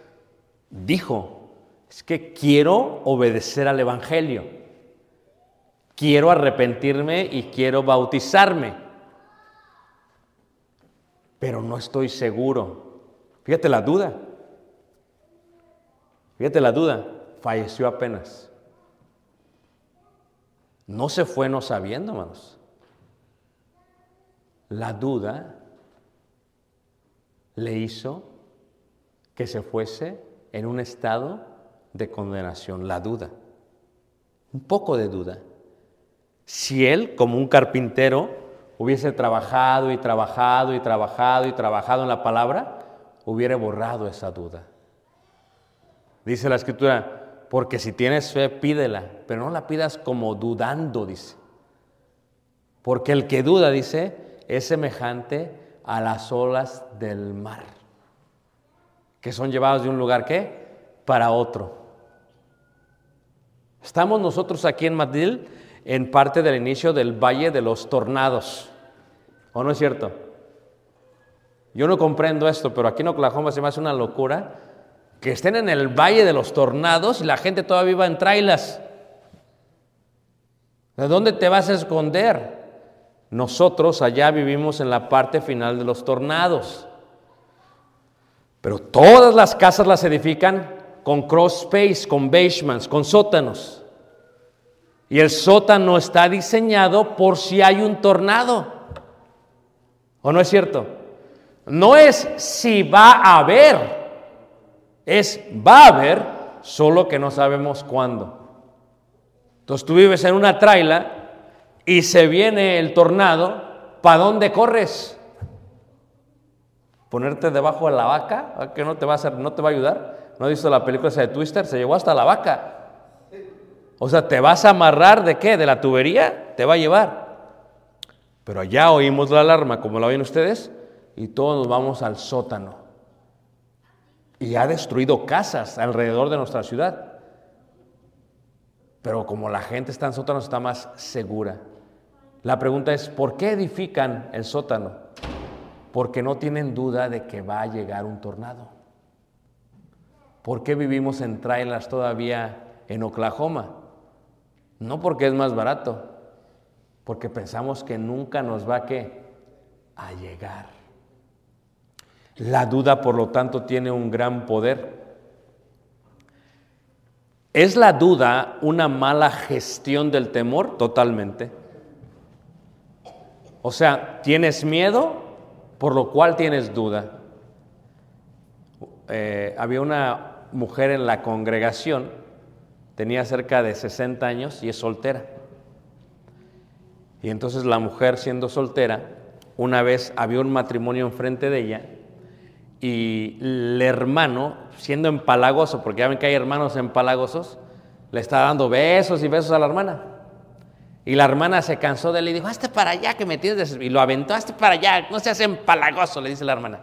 dijo, es que quiero obedecer al Evangelio, quiero arrepentirme y quiero bautizarme, pero no estoy seguro. Fíjate la duda, fíjate la duda, falleció apenas. No se fue no sabiendo, hermanos. La duda le hizo que se fuese en un estado de condenación, la duda, un poco de duda. Si él, como un carpintero, hubiese trabajado y trabajado y trabajado y trabajado en la palabra, hubiera borrado esa duda. Dice la escritura, porque si tienes fe, pídela, pero no la pidas como dudando, dice. Porque el que duda, dice, es semejante a las olas del mar que son llevados de un lugar ¿qué? para otro. Estamos nosotros aquí en Madrid en parte del inicio del Valle de los Tornados. ¿O no es cierto? Yo no comprendo esto, pero aquí en Oklahoma se me hace una locura que estén en el Valle de los Tornados y la gente todavía viva en trailas. ¿De dónde te vas a esconder? Nosotros allá vivimos en la parte final de los tornados. Pero todas las casas las edifican con cross space, con basements, con sótanos. Y el sótano está diseñado por si hay un tornado. ¿O no es cierto? No es si va a haber, es va a haber, solo que no sabemos cuándo. Entonces tú vives en una traila y se viene el tornado, ¿para dónde corres? ponerte debajo de la vaca, que no te va a hacer, no te va a ayudar. ¿No has visto la película esa de Twister? Se llevó hasta la vaca. O sea, ¿te vas a amarrar de qué? ¿De la tubería? Te va a llevar. Pero allá oímos la alarma, como la oyen ustedes, y todos nos vamos al sótano. Y ha destruido casas alrededor de nuestra ciudad. Pero como la gente está en sótano, está más segura. La pregunta es, ¿por qué edifican el sótano? porque no tienen duda de que va a llegar un tornado. ¿Por qué vivimos en trailers todavía en Oklahoma? No porque es más barato, porque pensamos que nunca nos va a, a llegar. La duda, por lo tanto, tiene un gran poder. ¿Es la duda una mala gestión del temor? Totalmente. O sea, ¿tienes miedo? por lo cual tienes duda. Eh, había una mujer en la congregación, tenía cerca de 60 años y es soltera. Y entonces la mujer siendo soltera, una vez había un matrimonio enfrente de ella y el hermano, siendo empalagoso, porque ya ven que hay hermanos empalagosos, le está dando besos y besos a la hermana. Y la hermana se cansó de él y dijo, hazte para allá que me tienes Y lo aventó, hazte para allá, no seas empalagoso, le dice la hermana.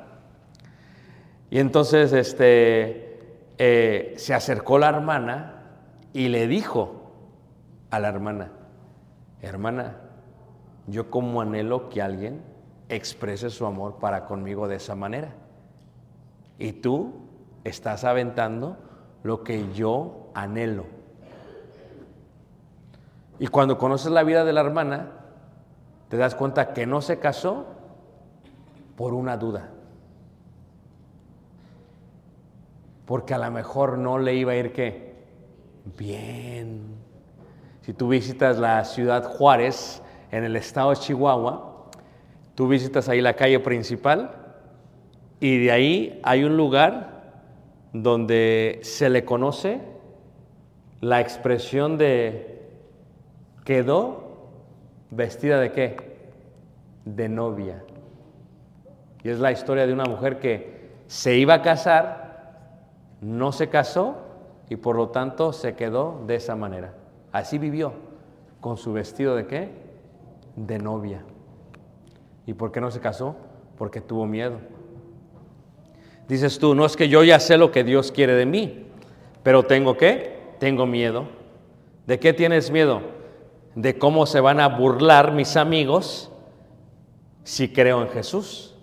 Y entonces este, eh, se acercó la hermana y le dijo a la hermana, hermana, yo como anhelo que alguien exprese su amor para conmigo de esa manera. Y tú estás aventando lo que yo anhelo. Y cuando conoces la vida de la hermana, te das cuenta que no se casó por una duda. Porque a lo mejor no le iba a ir qué? Bien. Si tú visitas la ciudad Juárez, en el estado de Chihuahua, tú visitas ahí la calle principal y de ahí hay un lugar donde se le conoce la expresión de quedó vestida de qué? De novia. Y es la historia de una mujer que se iba a casar, no se casó y por lo tanto se quedó de esa manera. Así vivió, con su vestido de qué? De novia. ¿Y por qué no se casó? Porque tuvo miedo. Dices tú, no es que yo ya sé lo que Dios quiere de mí, pero tengo qué? Tengo miedo. ¿De qué tienes miedo? De cómo se van a burlar mis amigos si creo en Jesús.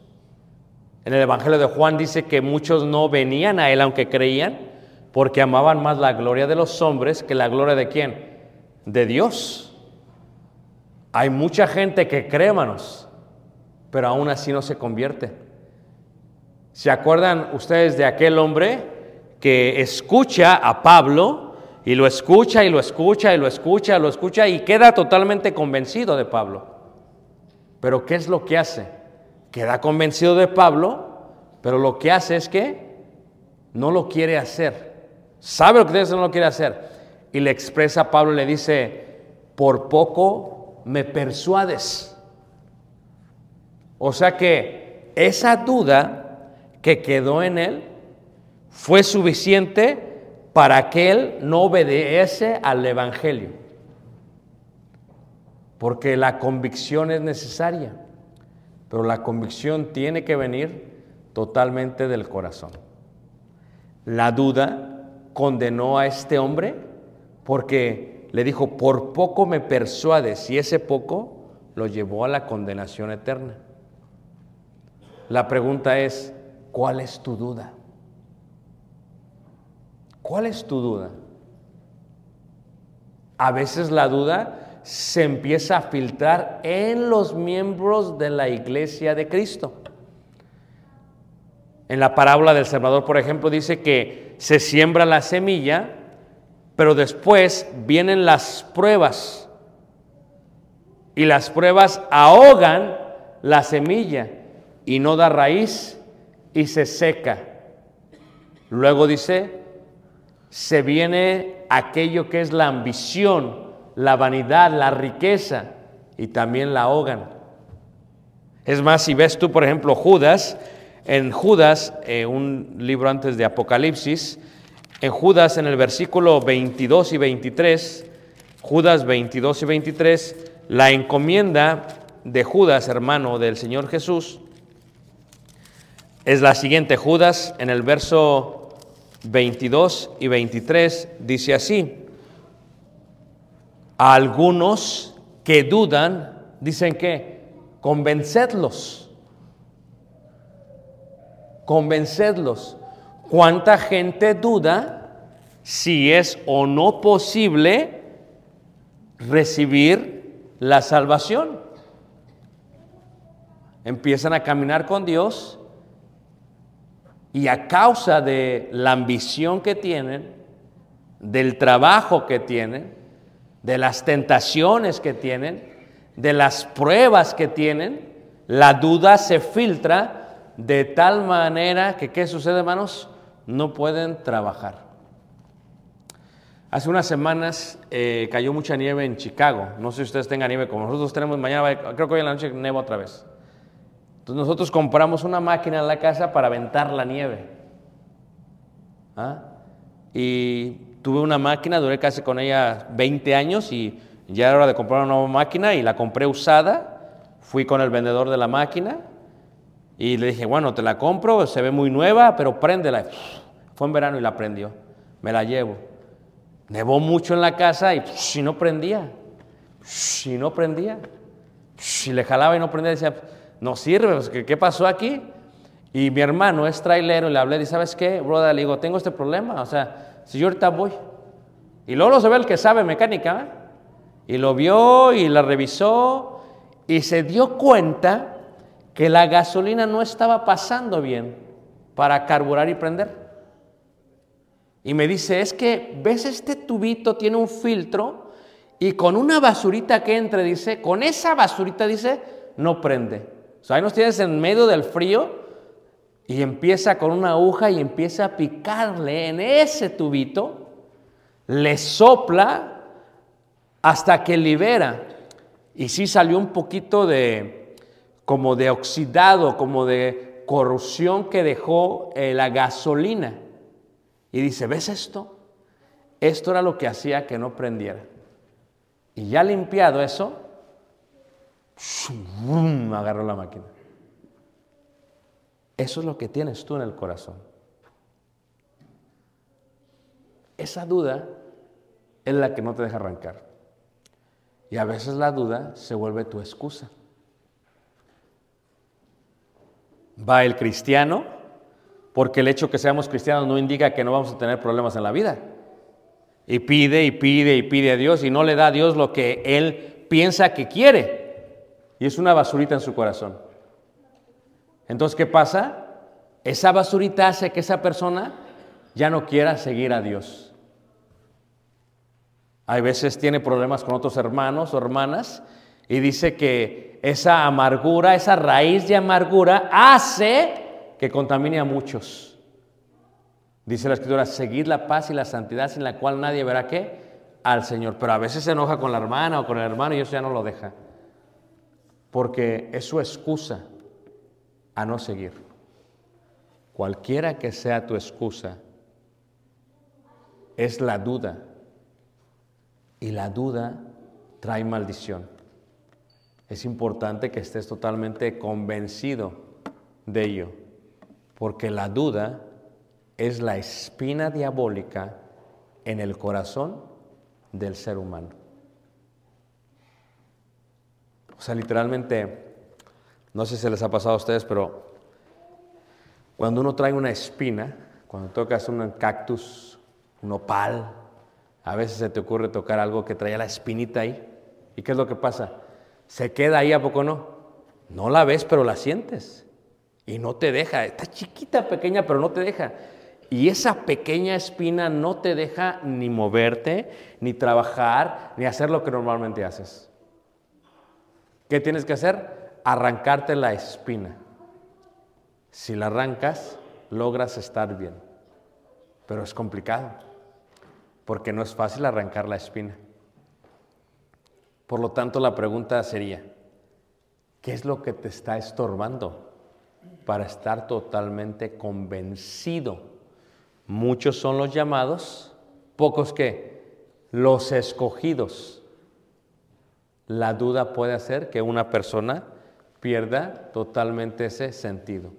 En el Evangelio de Juan dice que muchos no venían a Él aunque creían, porque amaban más la gloria de los hombres que la gloria de quién? De Dios. Hay mucha gente que cree, hermanos, pero aún así no se convierte. ¿Se acuerdan ustedes de aquel hombre que escucha a Pablo y lo escucha y lo escucha y lo escucha, lo escucha y queda totalmente convencido de Pablo? Pero ¿qué es lo que hace? Queda convencido de Pablo, pero lo que hace es que no lo quiere hacer. Sabe lo que hacer, no lo quiere hacer. Y le expresa a Pablo le dice, por poco me persuades. O sea que esa duda que quedó en él fue suficiente para que él no obedece al Evangelio. Porque la convicción es necesaria, pero la convicción tiene que venir totalmente del corazón. La duda condenó a este hombre porque le dijo, por poco me persuades, y ese poco lo llevó a la condenación eterna. La pregunta es, ¿cuál es tu duda? ¿Cuál es tu duda? A veces la duda se empieza a filtrar en los miembros de la iglesia de Cristo. En la parábola del Salvador, por ejemplo, dice que se siembra la semilla, pero después vienen las pruebas. Y las pruebas ahogan la semilla y no da raíz y se seca. Luego dice, se viene aquello que es la ambición, la vanidad, la riqueza y también la ahogan. Es más, si ves tú, por ejemplo, Judas, en Judas, eh, un libro antes de Apocalipsis, en Judas, en el versículo 22 y 23, Judas 22 y 23, la encomienda de Judas, hermano del Señor Jesús, es la siguiente. Judas, en el verso 22 y 23, dice así, a algunos que dudan, dicen que, convencedlos, convencedlos. ¿Cuánta gente duda si es o no posible recibir la salvación? Empiezan a caminar con Dios y a causa de la ambición que tienen, del trabajo que tienen, de las tentaciones que tienen, de las pruebas que tienen, la duda se filtra de tal manera que, ¿qué sucede, hermanos? No pueden trabajar. Hace unas semanas eh, cayó mucha nieve en Chicago. No sé si ustedes tengan nieve como nosotros tenemos mañana, creo que hoy en la noche neva otra vez. Nosotros compramos una máquina en la casa para aventar la nieve. ¿Ah? Y tuve una máquina, duré casi con ella 20 años y ya era hora de comprar una nueva máquina y la compré usada. Fui con el vendedor de la máquina Y le dije, bueno, te la compro, se ve muy nueva, pero préndela. Fue en verano y la prendió. Me la llevo. Nevó mucho en la casa y si no prendía. Si no prendía. Si le jalaba y no prendía, decía, no sirve, pues, ¿qué, pasó aquí? Y mi hermano es trailero y le hablé, y ¿sabes qué, brother? Le digo, tengo este problema, o sea, si yo ahorita voy. Y luego se ve el que sabe mecánica, ¿eh? Y lo vio y la revisó y se dio cuenta que la gasolina no estaba pasando bien para carburar y prender. Y me dice, es que, ¿ves este tubito tiene un filtro? Y con una basurita que entre, dice, con esa basurita, dice, no prende. O ahí nos tienes en medio del frío y empieza con una aguja y empieza a picarle en ese tubito, le sopla hasta que libera. Y sí salió un poquito de, como de oxidado, como de corrosión que dejó eh, la gasolina. Y dice, ¿ves esto? Esto era lo que hacía que no prendiera. Y ya limpiado eso, agarró la máquina. Eso es lo que tienes tú en el corazón. Esa duda es la que no te deja arrancar. Y a veces la duda se vuelve tu excusa. Va el cristiano, porque el hecho que seamos cristianos no indica que no vamos a tener problemas en la vida. Y pide y pide y pide a Dios y no le da a Dios lo que él piensa que quiere. Y es una basurita en su corazón. Entonces, ¿qué pasa? Esa basurita hace que esa persona ya no quiera seguir a Dios. Hay veces tiene problemas con otros hermanos o hermanas y dice que esa amargura, esa raíz de amargura hace que contamine a muchos. Dice la escritura, seguir la paz y la santidad sin la cual nadie verá qué al Señor. Pero a veces se enoja con la hermana o con el hermano y eso ya no lo deja. Porque es su excusa a no seguir. Cualquiera que sea tu excusa, es la duda. Y la duda trae maldición. Es importante que estés totalmente convencido de ello, porque la duda es la espina diabólica en el corazón del ser humano. O sea, literalmente, no sé si les ha pasado a ustedes, pero cuando uno trae una espina, cuando tocas un cactus, un opal, a veces se te ocurre tocar algo que trae la espinita ahí. ¿Y qué es lo que pasa? Se queda ahí, ¿a poco no? No la ves, pero la sientes. Y no te deja. Está chiquita, pequeña, pero no te deja. Y esa pequeña espina no te deja ni moverte, ni trabajar, ni hacer lo que normalmente haces. ¿Qué tienes que hacer? Arrancarte la espina. Si la arrancas, logras estar bien. Pero es complicado, porque no es fácil arrancar la espina. Por lo tanto, la pregunta sería, ¿qué es lo que te está estorbando para estar totalmente convencido? Muchos son los llamados, pocos que los escogidos. La duda puede hacer que una persona pierda totalmente ese sentido.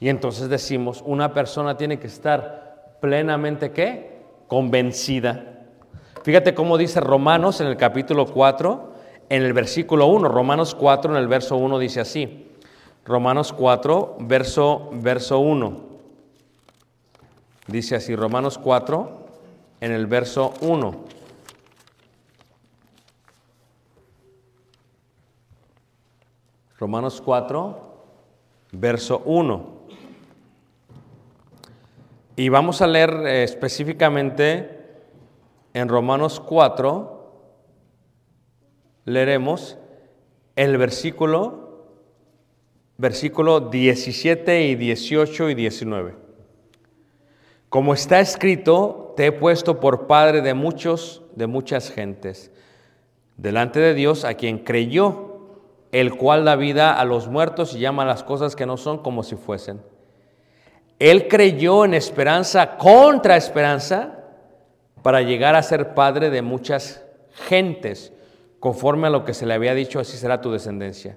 Y entonces decimos, una persona tiene que estar plenamente qué? Convencida. Fíjate cómo dice Romanos en el capítulo 4, en el versículo 1. Romanos 4 en el verso 1 dice así. Romanos 4, verso, verso 1. Dice así, Romanos 4, en el verso 1. Romanos 4, verso 1. Y vamos a leer eh, específicamente en Romanos 4, leeremos el versículo, versículo 17 y 18 y 19. Como está escrito, te he puesto por padre de muchos, de muchas gentes, delante de Dios a quien creyó, el cual da vida a los muertos y llama las cosas que no son como si fuesen. Él creyó en esperanza contra esperanza para llegar a ser padre de muchas gentes, conforme a lo que se le había dicho, así será tu descendencia.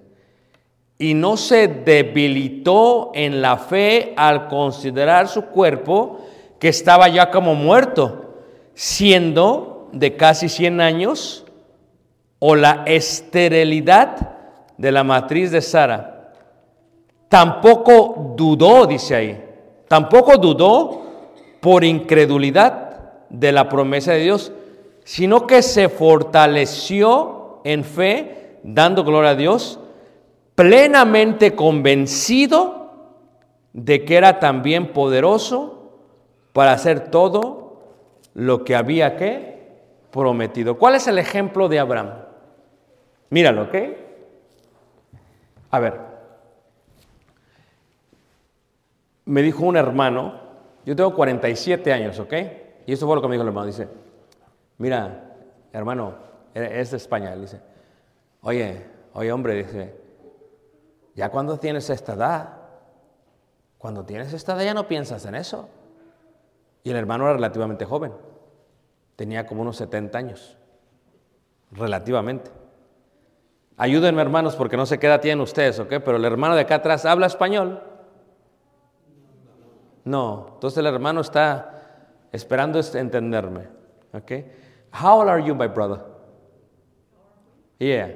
y no se debilitó en la fe al considerar su cuerpo que estaba ya como muerto, siendo de casi 100 años, o la esterilidad de la matriz de Sara. Tampoco dudó, dice ahí, tampoco dudó por incredulidad de la promesa de Dios, sino que se fortaleció en fe, dando gloria a Dios, plenamente convencido de que era también poderoso para hacer todo lo que había que prometido. ¿Cuál es el ejemplo de Abraham? Míralo, ¿ok? A ver, me dijo un hermano, yo tengo 47 años, ¿ok? Y eso fue lo que me dijo el hermano, dice, mira, hermano, es de España, dice, oye, oye hombre, dice, ya cuando tienes esta edad, cuando tienes esta edad ya no piensas en eso. Y el hermano era relativamente joven, tenía como unos 70 años, relativamente. Ayúdenme hermanos porque no sé qué edad tienen ustedes, ¿ok? Pero el hermano de acá atrás habla español. No, entonces el hermano está esperando entenderme, ¿ok? How old are you, my brother? Yeah.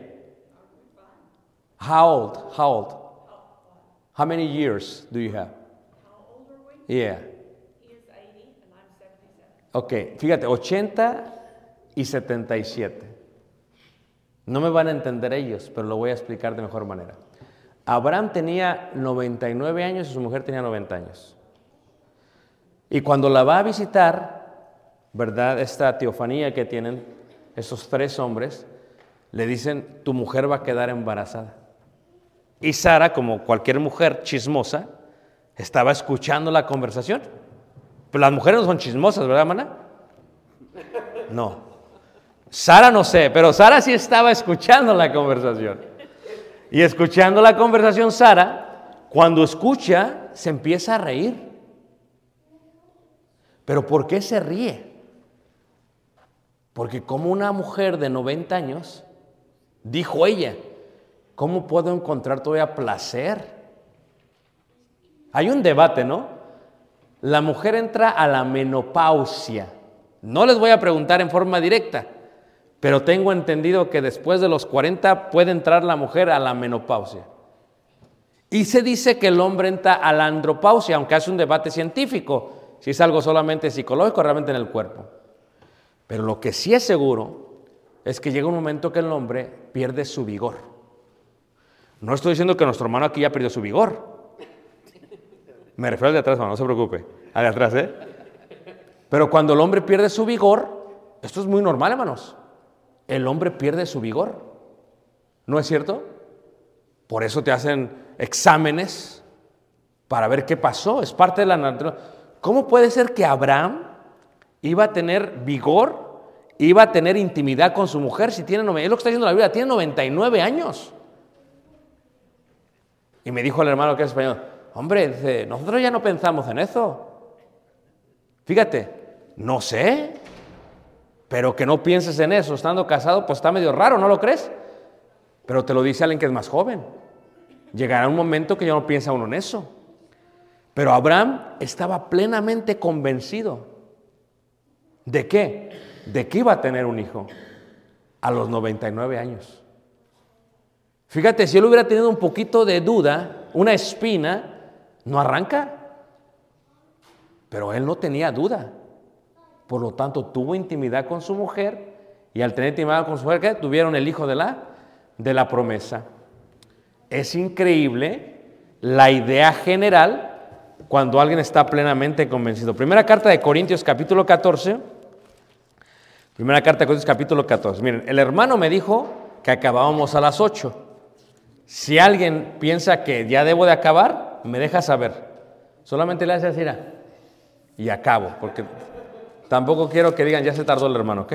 How old? How old? How many years do you have? Yeah. Ok, fíjate, 80 y 77. No me van a entender ellos, pero lo voy a explicar de mejor manera. Abraham tenía 99 años y su mujer tenía 90 años. Y cuando la va a visitar, ¿verdad? Esta teofanía que tienen esos tres hombres, le dicen, tu mujer va a quedar embarazada. Y Sara, como cualquier mujer chismosa, estaba escuchando la conversación. Pero las mujeres no son chismosas, ¿verdad, mana? No. Sara no sé, pero Sara sí estaba escuchando la conversación. Y escuchando la conversación, Sara, cuando escucha, se empieza a reír. Pero ¿por qué se ríe? Porque como una mujer de 90 años, dijo ella, ¿cómo puedo encontrar todavía placer? Hay un debate, ¿no? La mujer entra a la menopausia. No les voy a preguntar en forma directa, pero tengo entendido que después de los 40 puede entrar la mujer a la menopausia. Y se dice que el hombre entra a la andropausia, aunque hace un debate científico, si es algo solamente psicológico, realmente en el cuerpo. Pero lo que sí es seguro es que llega un momento que el hombre pierde su vigor. No estoy diciendo que nuestro hermano aquí ya perdió su vigor. Me refiero al de atrás, no se preocupe. Al de atrás, ¿eh? Pero cuando el hombre pierde su vigor, esto es muy normal, hermanos el hombre pierde su vigor. ¿No es cierto? Por eso te hacen exámenes para ver qué pasó. Es parte de la naturaleza. ¿Cómo puede ser que Abraham iba a tener vigor, iba a tener intimidad con su mujer si tiene, es lo que está diciendo la Biblia, tiene 99 años? Y me dijo el hermano que es español, hombre, nosotros ya no pensamos en eso. Fíjate, no sé, pero que no pienses en eso estando casado, pues está medio raro, ¿no lo crees? Pero te lo dice alguien que es más joven. Llegará un momento que ya no piensa uno en eso. Pero Abraham estaba plenamente convencido. ¿De qué? De que iba a tener un hijo a los 99 años. Fíjate, si él hubiera tenido un poquito de duda, una espina, no arranca. Pero él no tenía duda. Por lo tanto, tuvo intimidad con su mujer y al tener intimidad con su mujer, ¿qué? tuvieron el hijo de la, de la promesa. Es increíble la idea general cuando alguien está plenamente convencido. Primera carta de Corintios capítulo 14. Primera carta de Corintios capítulo 14. Miren, el hermano me dijo que acabábamos a las 8. Si alguien piensa que ya debo de acabar, me deja saber. Solamente le hace así, y acabo, porque Tampoco quiero que digan, ya se tardó el hermano, ¿ok?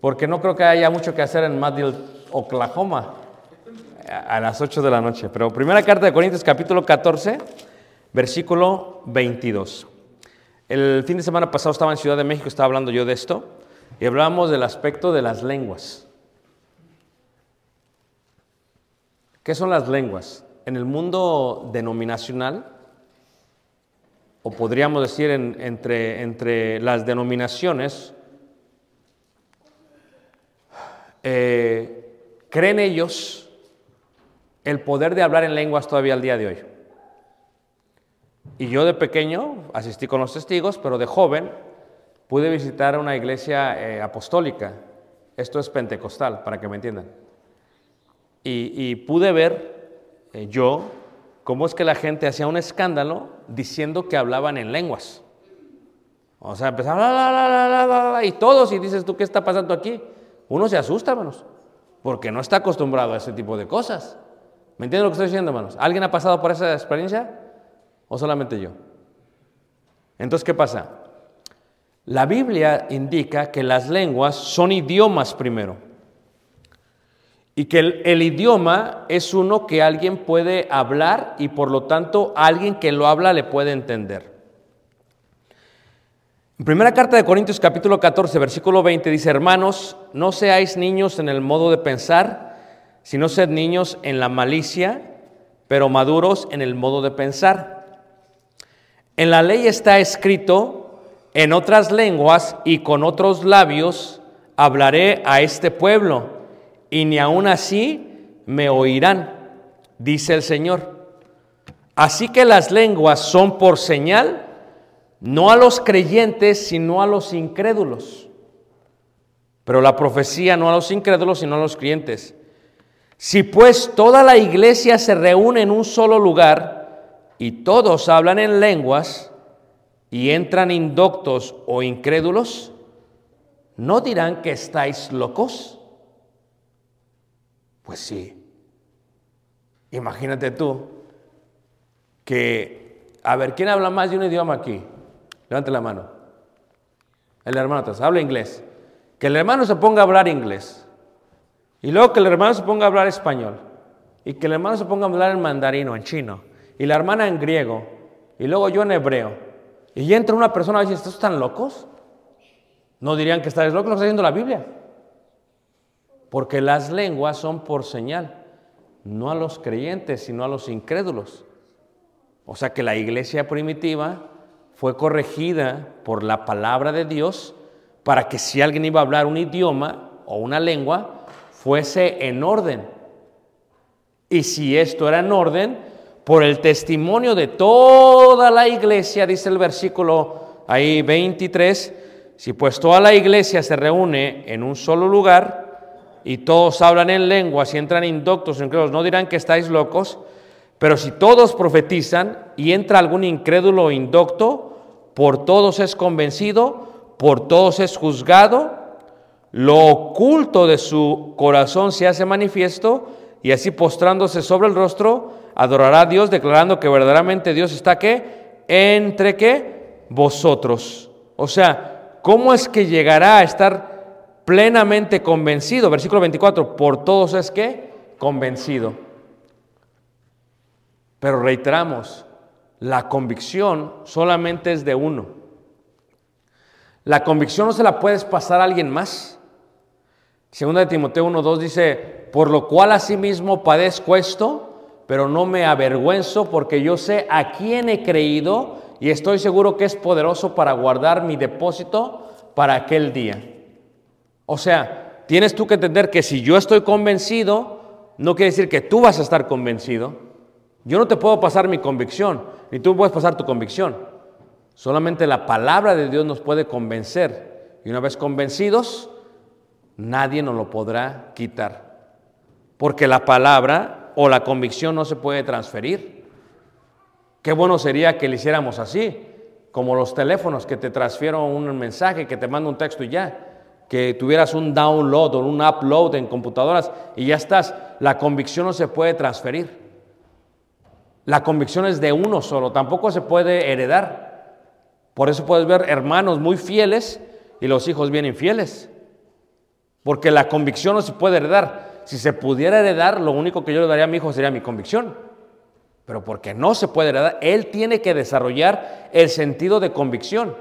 Porque no creo que haya mucho que hacer en Madill, Oklahoma, a las 8 de la noche. Pero primera carta de Corintios, capítulo 14, versículo 22. El fin de semana pasado estaba en Ciudad de México, estaba hablando yo de esto, y hablábamos del aspecto de las lenguas. ¿Qué son las lenguas? en el mundo denominacional, o podríamos decir en- entre, entre las denominaciones, eh, creen ellos el poder de hablar en lenguas todavía al día de hoy. Y yo de pequeño asistí con los testigos, pero de joven pude visitar una iglesia eh, apostólica. Esto es pentecostal, para que me entiendan. Y, y pude ver eh, yo cómo es que la gente hacía un escándalo diciendo que hablaban en lenguas. O sea, empezaban la, la, y todos, y dices tú, ¿qué está pasando aquí? Uno se asusta, hermanos, porque no está acostumbrado a ese tipo de cosas. ¿Me entienden lo que estoy diciendo, hermanos? ¿Alguien ha pasado por esa experiencia? ¿O solamente yo? Entonces, ¿qué pasa? La Biblia indica que las lenguas son idiomas primero. Y que el, idioma es uno que alguien puede hablar y por lo tanto alguien que lo habla le puede entender. En primera carta de Corintios capítulo 14, versículo 20 dice, hermanos, no seáis niños en el modo de pensar, sino sed niños en la malicia, pero maduros en el modo de pensar. En la ley está escrito, en otras lenguas y con otros labios hablaré a este pueblo, y ni aun así me oirán, dice el Señor. Así que las lenguas son por señal, no a los creyentes, sino a los incrédulos. Pero la profecía no a los incrédulos, sino a los creyentes. Si pues toda la iglesia se reúne en un solo lugar y todos hablan en lenguas y entran indoctos o incrédulos, ¿no dirán que estáis locos? Pues sí. Imagínate tú que, a ver, ¿quién habla más de un idioma aquí? Levante la mano. El hermano atrás, habla inglés. Que el hermano se ponga a hablar inglés. Y luego que el hermano se ponga a hablar español. Y que el hermano se ponga a hablar en mandarino, en chino. Y la hermana en griego. Y luego yo en hebreo. Y entra una persona y dice, ¿estos están locos? No dirían que estáis locos, lo que está la Biblia. Porque las lenguas son por señal. No a los creyentes, sino a los incrédulos. O sea que la iglesia primitiva fue corregida por la palabra de Dios para que si alguien iba a hablar un idioma o una lengua, fuese en orden. Y si esto era en orden, por el testimonio de toda la iglesia, dice el versículo ahí 23, si pues toda la iglesia se reúne en un solo lugar y todos hablan en lenguas y entran indoctos, incrédulos, no dirán que estáis locos, pero si todos profetizan y entra algún incrédulo o indocto, por todos es convencido, por todos es juzgado, lo oculto de su corazón se hace manifiesto y así postrándose sobre el rostro, adorará a Dios declarando que verdaderamente Dios está que entre qué vosotros. O sea, ¿cómo es que llegará a estar plenamente convencido? Versículo 24, por todos es que convencido. Pero reiteramos, la convicción solamente es de uno. La convicción no se la puedes pasar a alguien más. Segunda de Timoteo 1.2 dice, por lo cual asimismo padezco esto, pero no me avergüenzo porque yo sé a quién he creído y estoy seguro que es poderoso para guardar mi depósito para aquel día. O sea, tienes tú que entender que si yo estoy convencido, no quiere decir que tú vas a estar convencido. Yo no te puedo pasar mi convicción, ni tú puedes pasar tu convicción. Solamente la palabra de Dios nos puede convencer. Y una vez convencidos, nadie nos lo podrá quitar. Porque la palabra o la convicción no se puede transferir. Qué bueno sería que le hiciéramos así, como los teléfonos que te transfiero un mensaje, que te mando un texto y ya. Que tuvieras un download o un upload en computadoras y ya estás. La convicción no se puede transferir. La convicción es de uno solo, tampoco se puede heredar. Por eso puedes ver hermanos muy fieles y los hijos bien infieles. Porque la convicción no se puede heredar. Si se pudiera heredar, lo único que yo le daría a mi hijo sería mi convicción. Pero porque no se puede heredar, él tiene que desarrollar el sentido de convicción.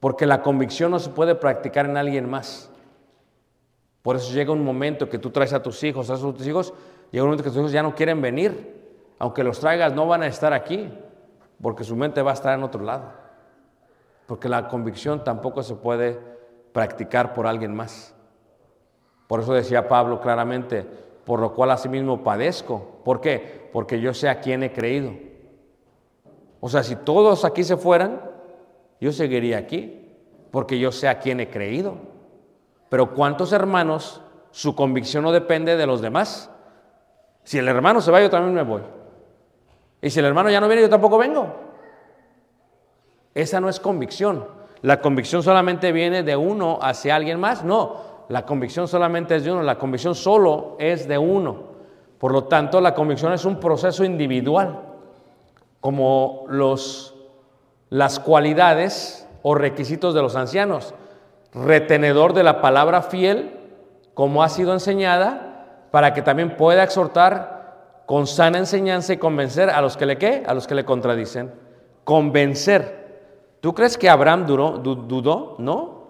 Porque la convicción no se puede practicar en alguien más. Por eso llega un momento que tú traes a tus hijos, a tus hijos, llega un momento que tus hijos ya no quieren venir. Aunque los traigas, no van a estar aquí, porque su mente va a estar en otro lado. Porque la convicción tampoco se puede practicar por alguien más. Por eso decía Pablo claramente, por lo cual asimismo padezco. ¿Por qué? Porque yo sé a quién he creído. O sea, si todos aquí se fueran, yo seguiría aquí, porque yo sé a quién he creído. Pero ¿cuántos hermanos su convicción no depende de los demás? Si el hermano se va, yo también me voy. Y si el hermano ya no viene, yo tampoco vengo. Esa no es convicción. La convicción solamente viene de uno hacia alguien más. No, la convicción solamente es de uno. La convicción solo es de uno. Por lo tanto, la convicción es un proceso individual, como los, las cualidades o requisitos de los ancianos. Retenedor de la palabra fiel, como ha sido enseñada, para que también pueda exhortar con sana enseñanza y convencer a los que le qué, a los que le contradicen. Convencer. ¿Tú crees que Abraham duró, dudó? No.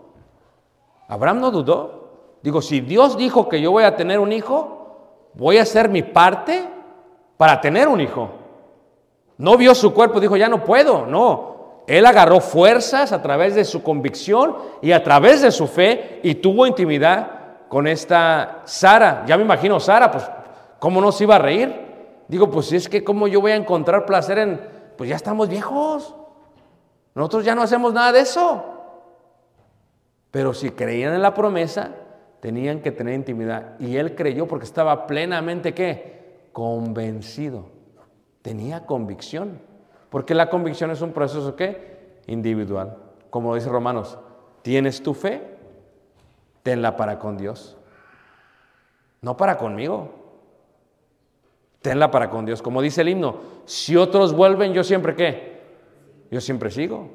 Abraham no dudó. Digo, si Dios dijo que yo voy a tener un hijo, voy a hacer mi parte para tener un hijo. No vio su cuerpo, dijo, ya no puedo. No. Él agarró fuerzas a través de su convicción y a través de su fe y tuvo intimidad con esta Sara. Ya me imagino Sara, pues, ¿cómo no se iba a reír? Digo, pues es que cómo yo voy a encontrar placer en, pues ya estamos viejos. Nosotros ya no hacemos nada de eso. Pero si creían en la promesa, tenían que tener intimidad. Y él creyó porque estaba plenamente, ¿qué? Convencido. Tenía convicción. Porque la convicción es un proceso, ¿qué? Individual. Como dice Romanos, ¿tienes tu fe? Tenla para con Dios. No para conmigo. Tenla para con Dios. Como dice el himno, si otros vuelven, yo siempre qué? Yo siempre sigo.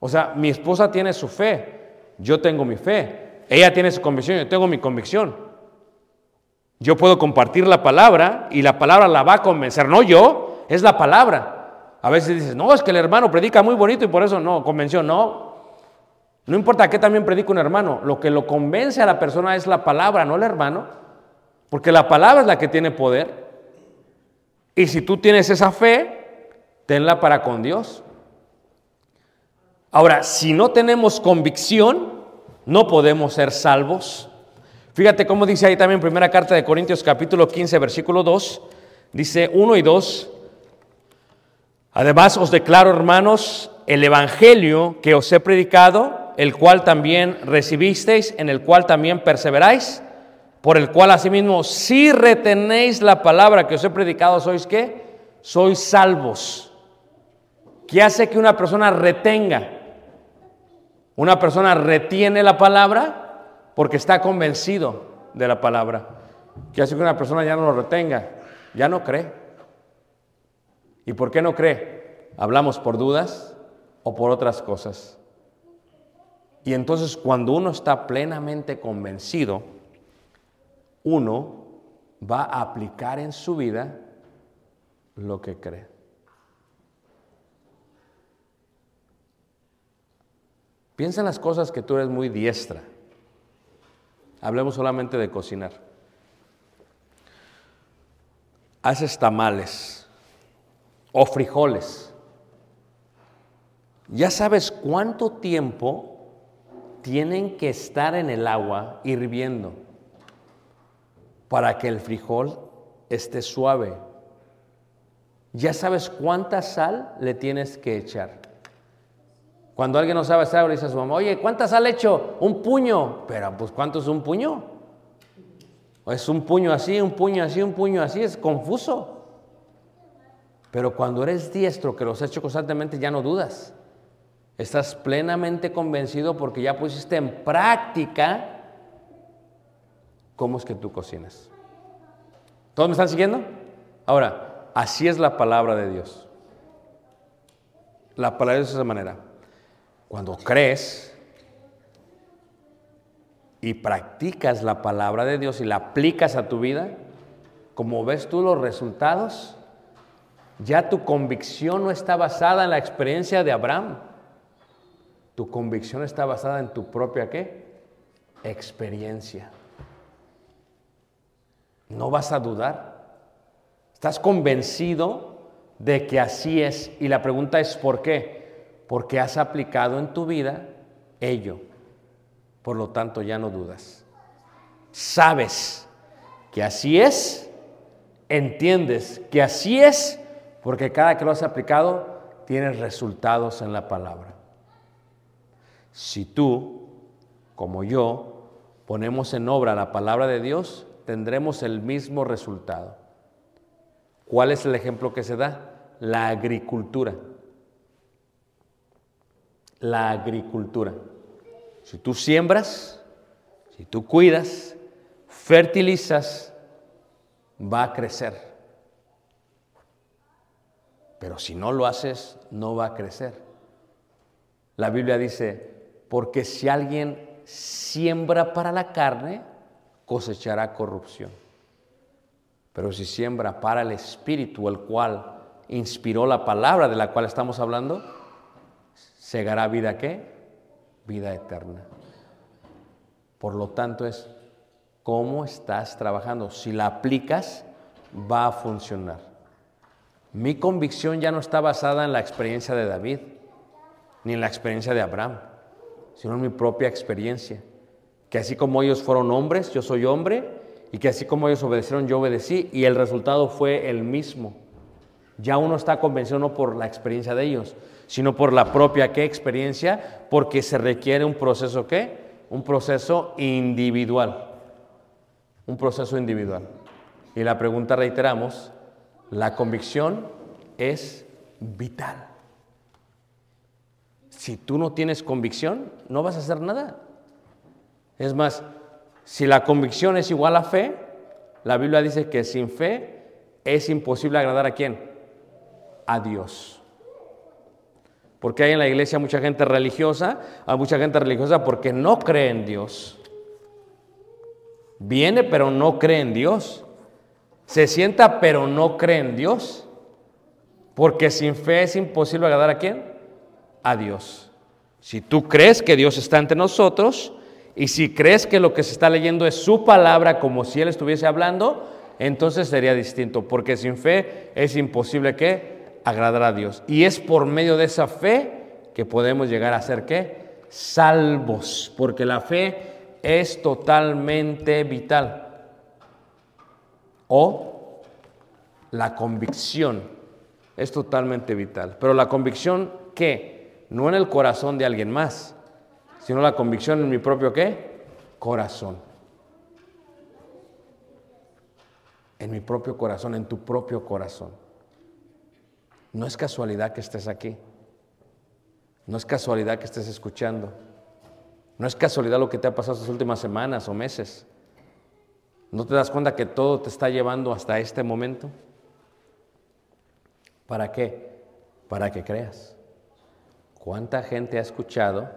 O sea, mi esposa tiene su fe, yo tengo mi fe. Ella tiene su convicción, yo tengo mi convicción. Yo puedo compartir la palabra y la palabra la va a convencer, no yo, es la palabra. A veces dices, no, es que el hermano predica muy bonito y por eso no, convención, no. No importa qué también predica un hermano, lo que lo convence a la persona es la palabra, no el hermano, porque la palabra es la que tiene poder. Y si tú tienes esa fe, tenla para con Dios. Ahora, si no tenemos convicción, no podemos ser salvos. Fíjate cómo dice ahí también primera carta de Corintios capítulo 15, versículo 2. Dice 1 y 2. Además os declaro, hermanos, el evangelio que os he predicado, el cual también recibisteis, en el cual también perseveráis, por el cual asimismo, si retenéis la palabra que os he predicado, sois qué? Sois salvos. ¿Qué hace que una persona retenga? Una persona retiene la palabra porque está convencido de la palabra. ¿Qué hace que una persona ya no lo retenga? Ya no cree. ¿Y por qué no cree? Hablamos por dudas o por otras cosas. Y entonces cuando uno está plenamente convencido, uno va a aplicar en su vida lo que cree. Piensa en las cosas que tú eres muy diestra. Hablemos solamente de cocinar. Haces tamales o frijoles. Ya sabes cuánto tiempo tienen que estar en el agua hirviendo para que el frijol esté suave. Ya sabes cuánta sal le tienes que echar. Cuando alguien no sabe hacer, le dice a su mamá, oye, ¿cuánta sal he hecho? Un puño. Pero, pues, ¿cuánto es un puño? Es un puño así, un puño así, un puño así, es confuso. Pero cuando eres diestro, que los has hecho constantemente, ya no dudas. Estás plenamente convencido porque ya pusiste en práctica cómo es que tú cocinas. ¿Todos me están siguiendo? Ahora, así es la palabra de Dios. La palabra de Dios es de esa manera. Cuando crees y practicas la palabra de Dios y la aplicas a tu vida, como ves tú los resultados, ya tu convicción no está basada en la experiencia de Abraham. Tu convicción está basada en tu propia qué? experiencia. No vas a dudar. Estás convencido de que así es. Y la pregunta es ¿por qué? Porque has aplicado en tu vida ello. Por lo tanto, ya no dudas. Sabes que así es, entiendes que así es, porque cada que lo has aplicado, tienes resultados en la palabra. Si tú, como yo, ponemos en obra la palabra de Dios, tendremos el mismo resultado. ¿Cuál es el ejemplo que se da? La agricultura. La agricultura. Si tú siembras, si tú cuidas, fertilizas, va a crecer. Pero si no lo haces, no va a crecer. La Biblia dice, porque si alguien siembra para la carne, cosechará corrupción. Pero si siembra para el Espíritu, el cual inspiró la palabra de la cual estamos hablando, segará vida qué? Vida eterna. Por lo tanto es cómo estás trabajando. Si la aplicas, va a funcionar. Mi convicción ya no está basada en la experiencia de David, ni en la experiencia de Abraham, sino en mi propia experiencia. Que así como ellos fueron hombres, yo soy hombre, y que así como ellos obedecieron, yo obedecí, y el resultado fue el mismo. Ya uno está convencido no por la experiencia de ellos, sino por la propia qué experiencia, porque se requiere un proceso qué? Un proceso individual. Un proceso individual. Y la pregunta reiteramos, la convicción es vital. Si tú no tienes convicción, no vas a hacer nada. Es más, si la convicción es igual a fe, la Biblia dice que sin fe es imposible agradar a quién? A Dios. Porque hay en la iglesia mucha gente religiosa, hay mucha gente religiosa porque no cree en Dios. Viene pero no cree en Dios. Se sienta pero no cree en Dios. Porque sin fe es imposible agradar a quién? A Dios. Si tú crees que Dios está entre nosotros y si crees que lo que se está leyendo es su palabra como si Él estuviese hablando, entonces sería distinto. Porque sin fe es imposible que agradar a Dios. Y es por medio de esa fe que podemos llegar a ser qué? Salvos. Porque la fe es totalmente vital. O la convicción es totalmente vital. Pero la convicción, ¿qué? No en el corazón de alguien más, sino la convicción en mi propio qué? Corazón. En mi propio corazón, en tu propio corazón. No es casualidad que estés aquí. No es casualidad que estés escuchando. No es casualidad lo que te ha pasado estas últimas semanas o meses. ¿No te das cuenta que todo te está llevando hasta este momento? ¿Para qué? Para que creas. ¿Cuánta gente ha escuchado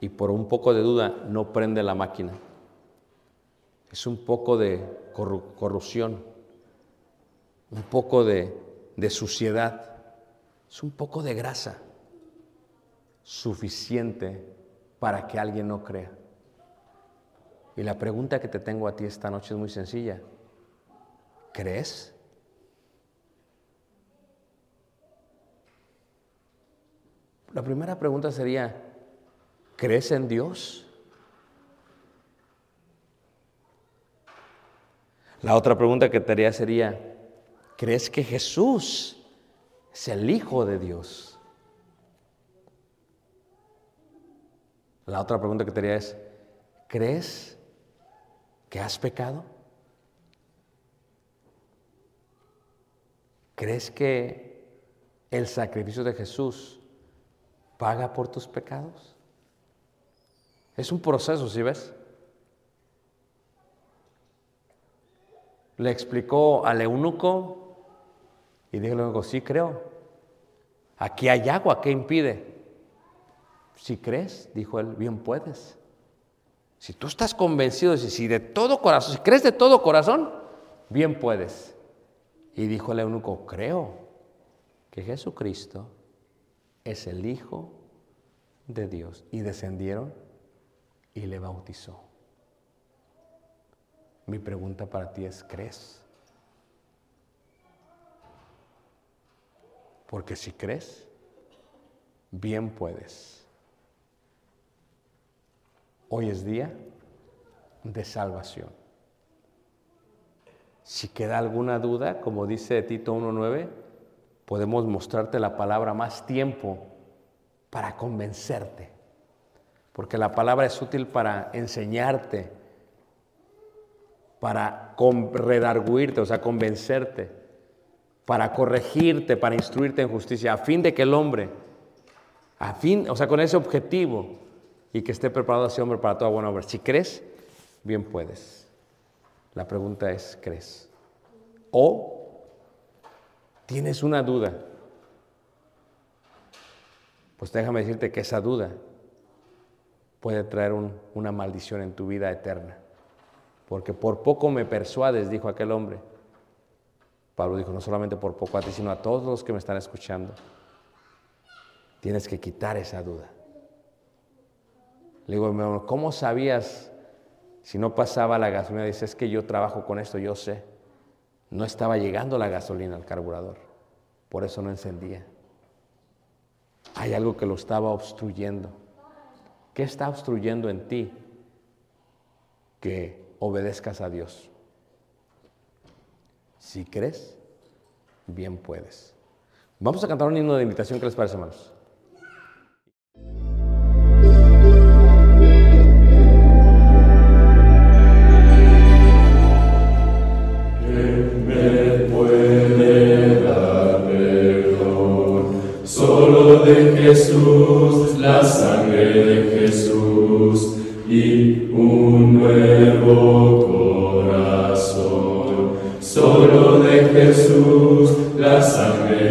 y por un poco de duda no prende la máquina? Es un poco de corrupción, un poco de, suciedad, es un poco de grasa suficiente para que alguien no crea. Y la pregunta que te tengo a ti esta noche es muy sencilla. ¿Crees? La primera pregunta sería, ¿crees en Dios? La otra pregunta que te haría sería, ¿crees que Jesús es el Hijo de Dios? La otra pregunta que te haría es, ¿crees que has pecado? ¿Crees que el sacrificio de Jesús paga por tus pecados? Es un proceso, ¿sí ves? Le explicó al eunuco y dijo al eunuco, sí creo. Aquí hay agua, ¿qué impide? Si crees, dijo él, bien puedes. Si tú estás convencido, si de todo corazón, si crees de todo corazón, bien puedes. Y dijo el eunuco, creo que Jesucristo es el Hijo de Dios. Y descendieron y le bautizó. Mi pregunta para ti es, ¿crees? Porque si crees, bien puedes. Hoy es día de salvación. Si queda alguna duda, como dice Tito 1.9, podemos mostrarte la palabra más tiempo para convencerte. Porque la palabra es útil para enseñarte, para redarguirte, o sea, convencerte, para corregirte, para instruirte en justicia, a fin de que el hombre, a fin, o sea, con ese objetivo, y que esté preparado ese hombre para toda buena obra. Si crees, bien puedes. La pregunta es, ¿crees? O tienes una duda. Pues déjame decirte que esa duda puede traer un- una maldición en tu vida eterna. Porque por poco me persuades, dijo aquel hombre. Pablo dijo, no solamente por poco a ti, sino a todos los que me están escuchando. Tienes que quitar esa duda. Le digo, ¿cómo sabías si no pasaba la gasolina? Dice, es que yo trabajo con esto, yo sé. No estaba llegando la gasolina al carburador, por eso no encendía. Hay algo que lo estaba obstruyendo. ¿Qué está obstruyendo en ti que obedezcas a Dios? Si crees, bien puedes. Vamos a cantar un himno de invitación, ¿qué les parece, hermanos? Jesús, la sangre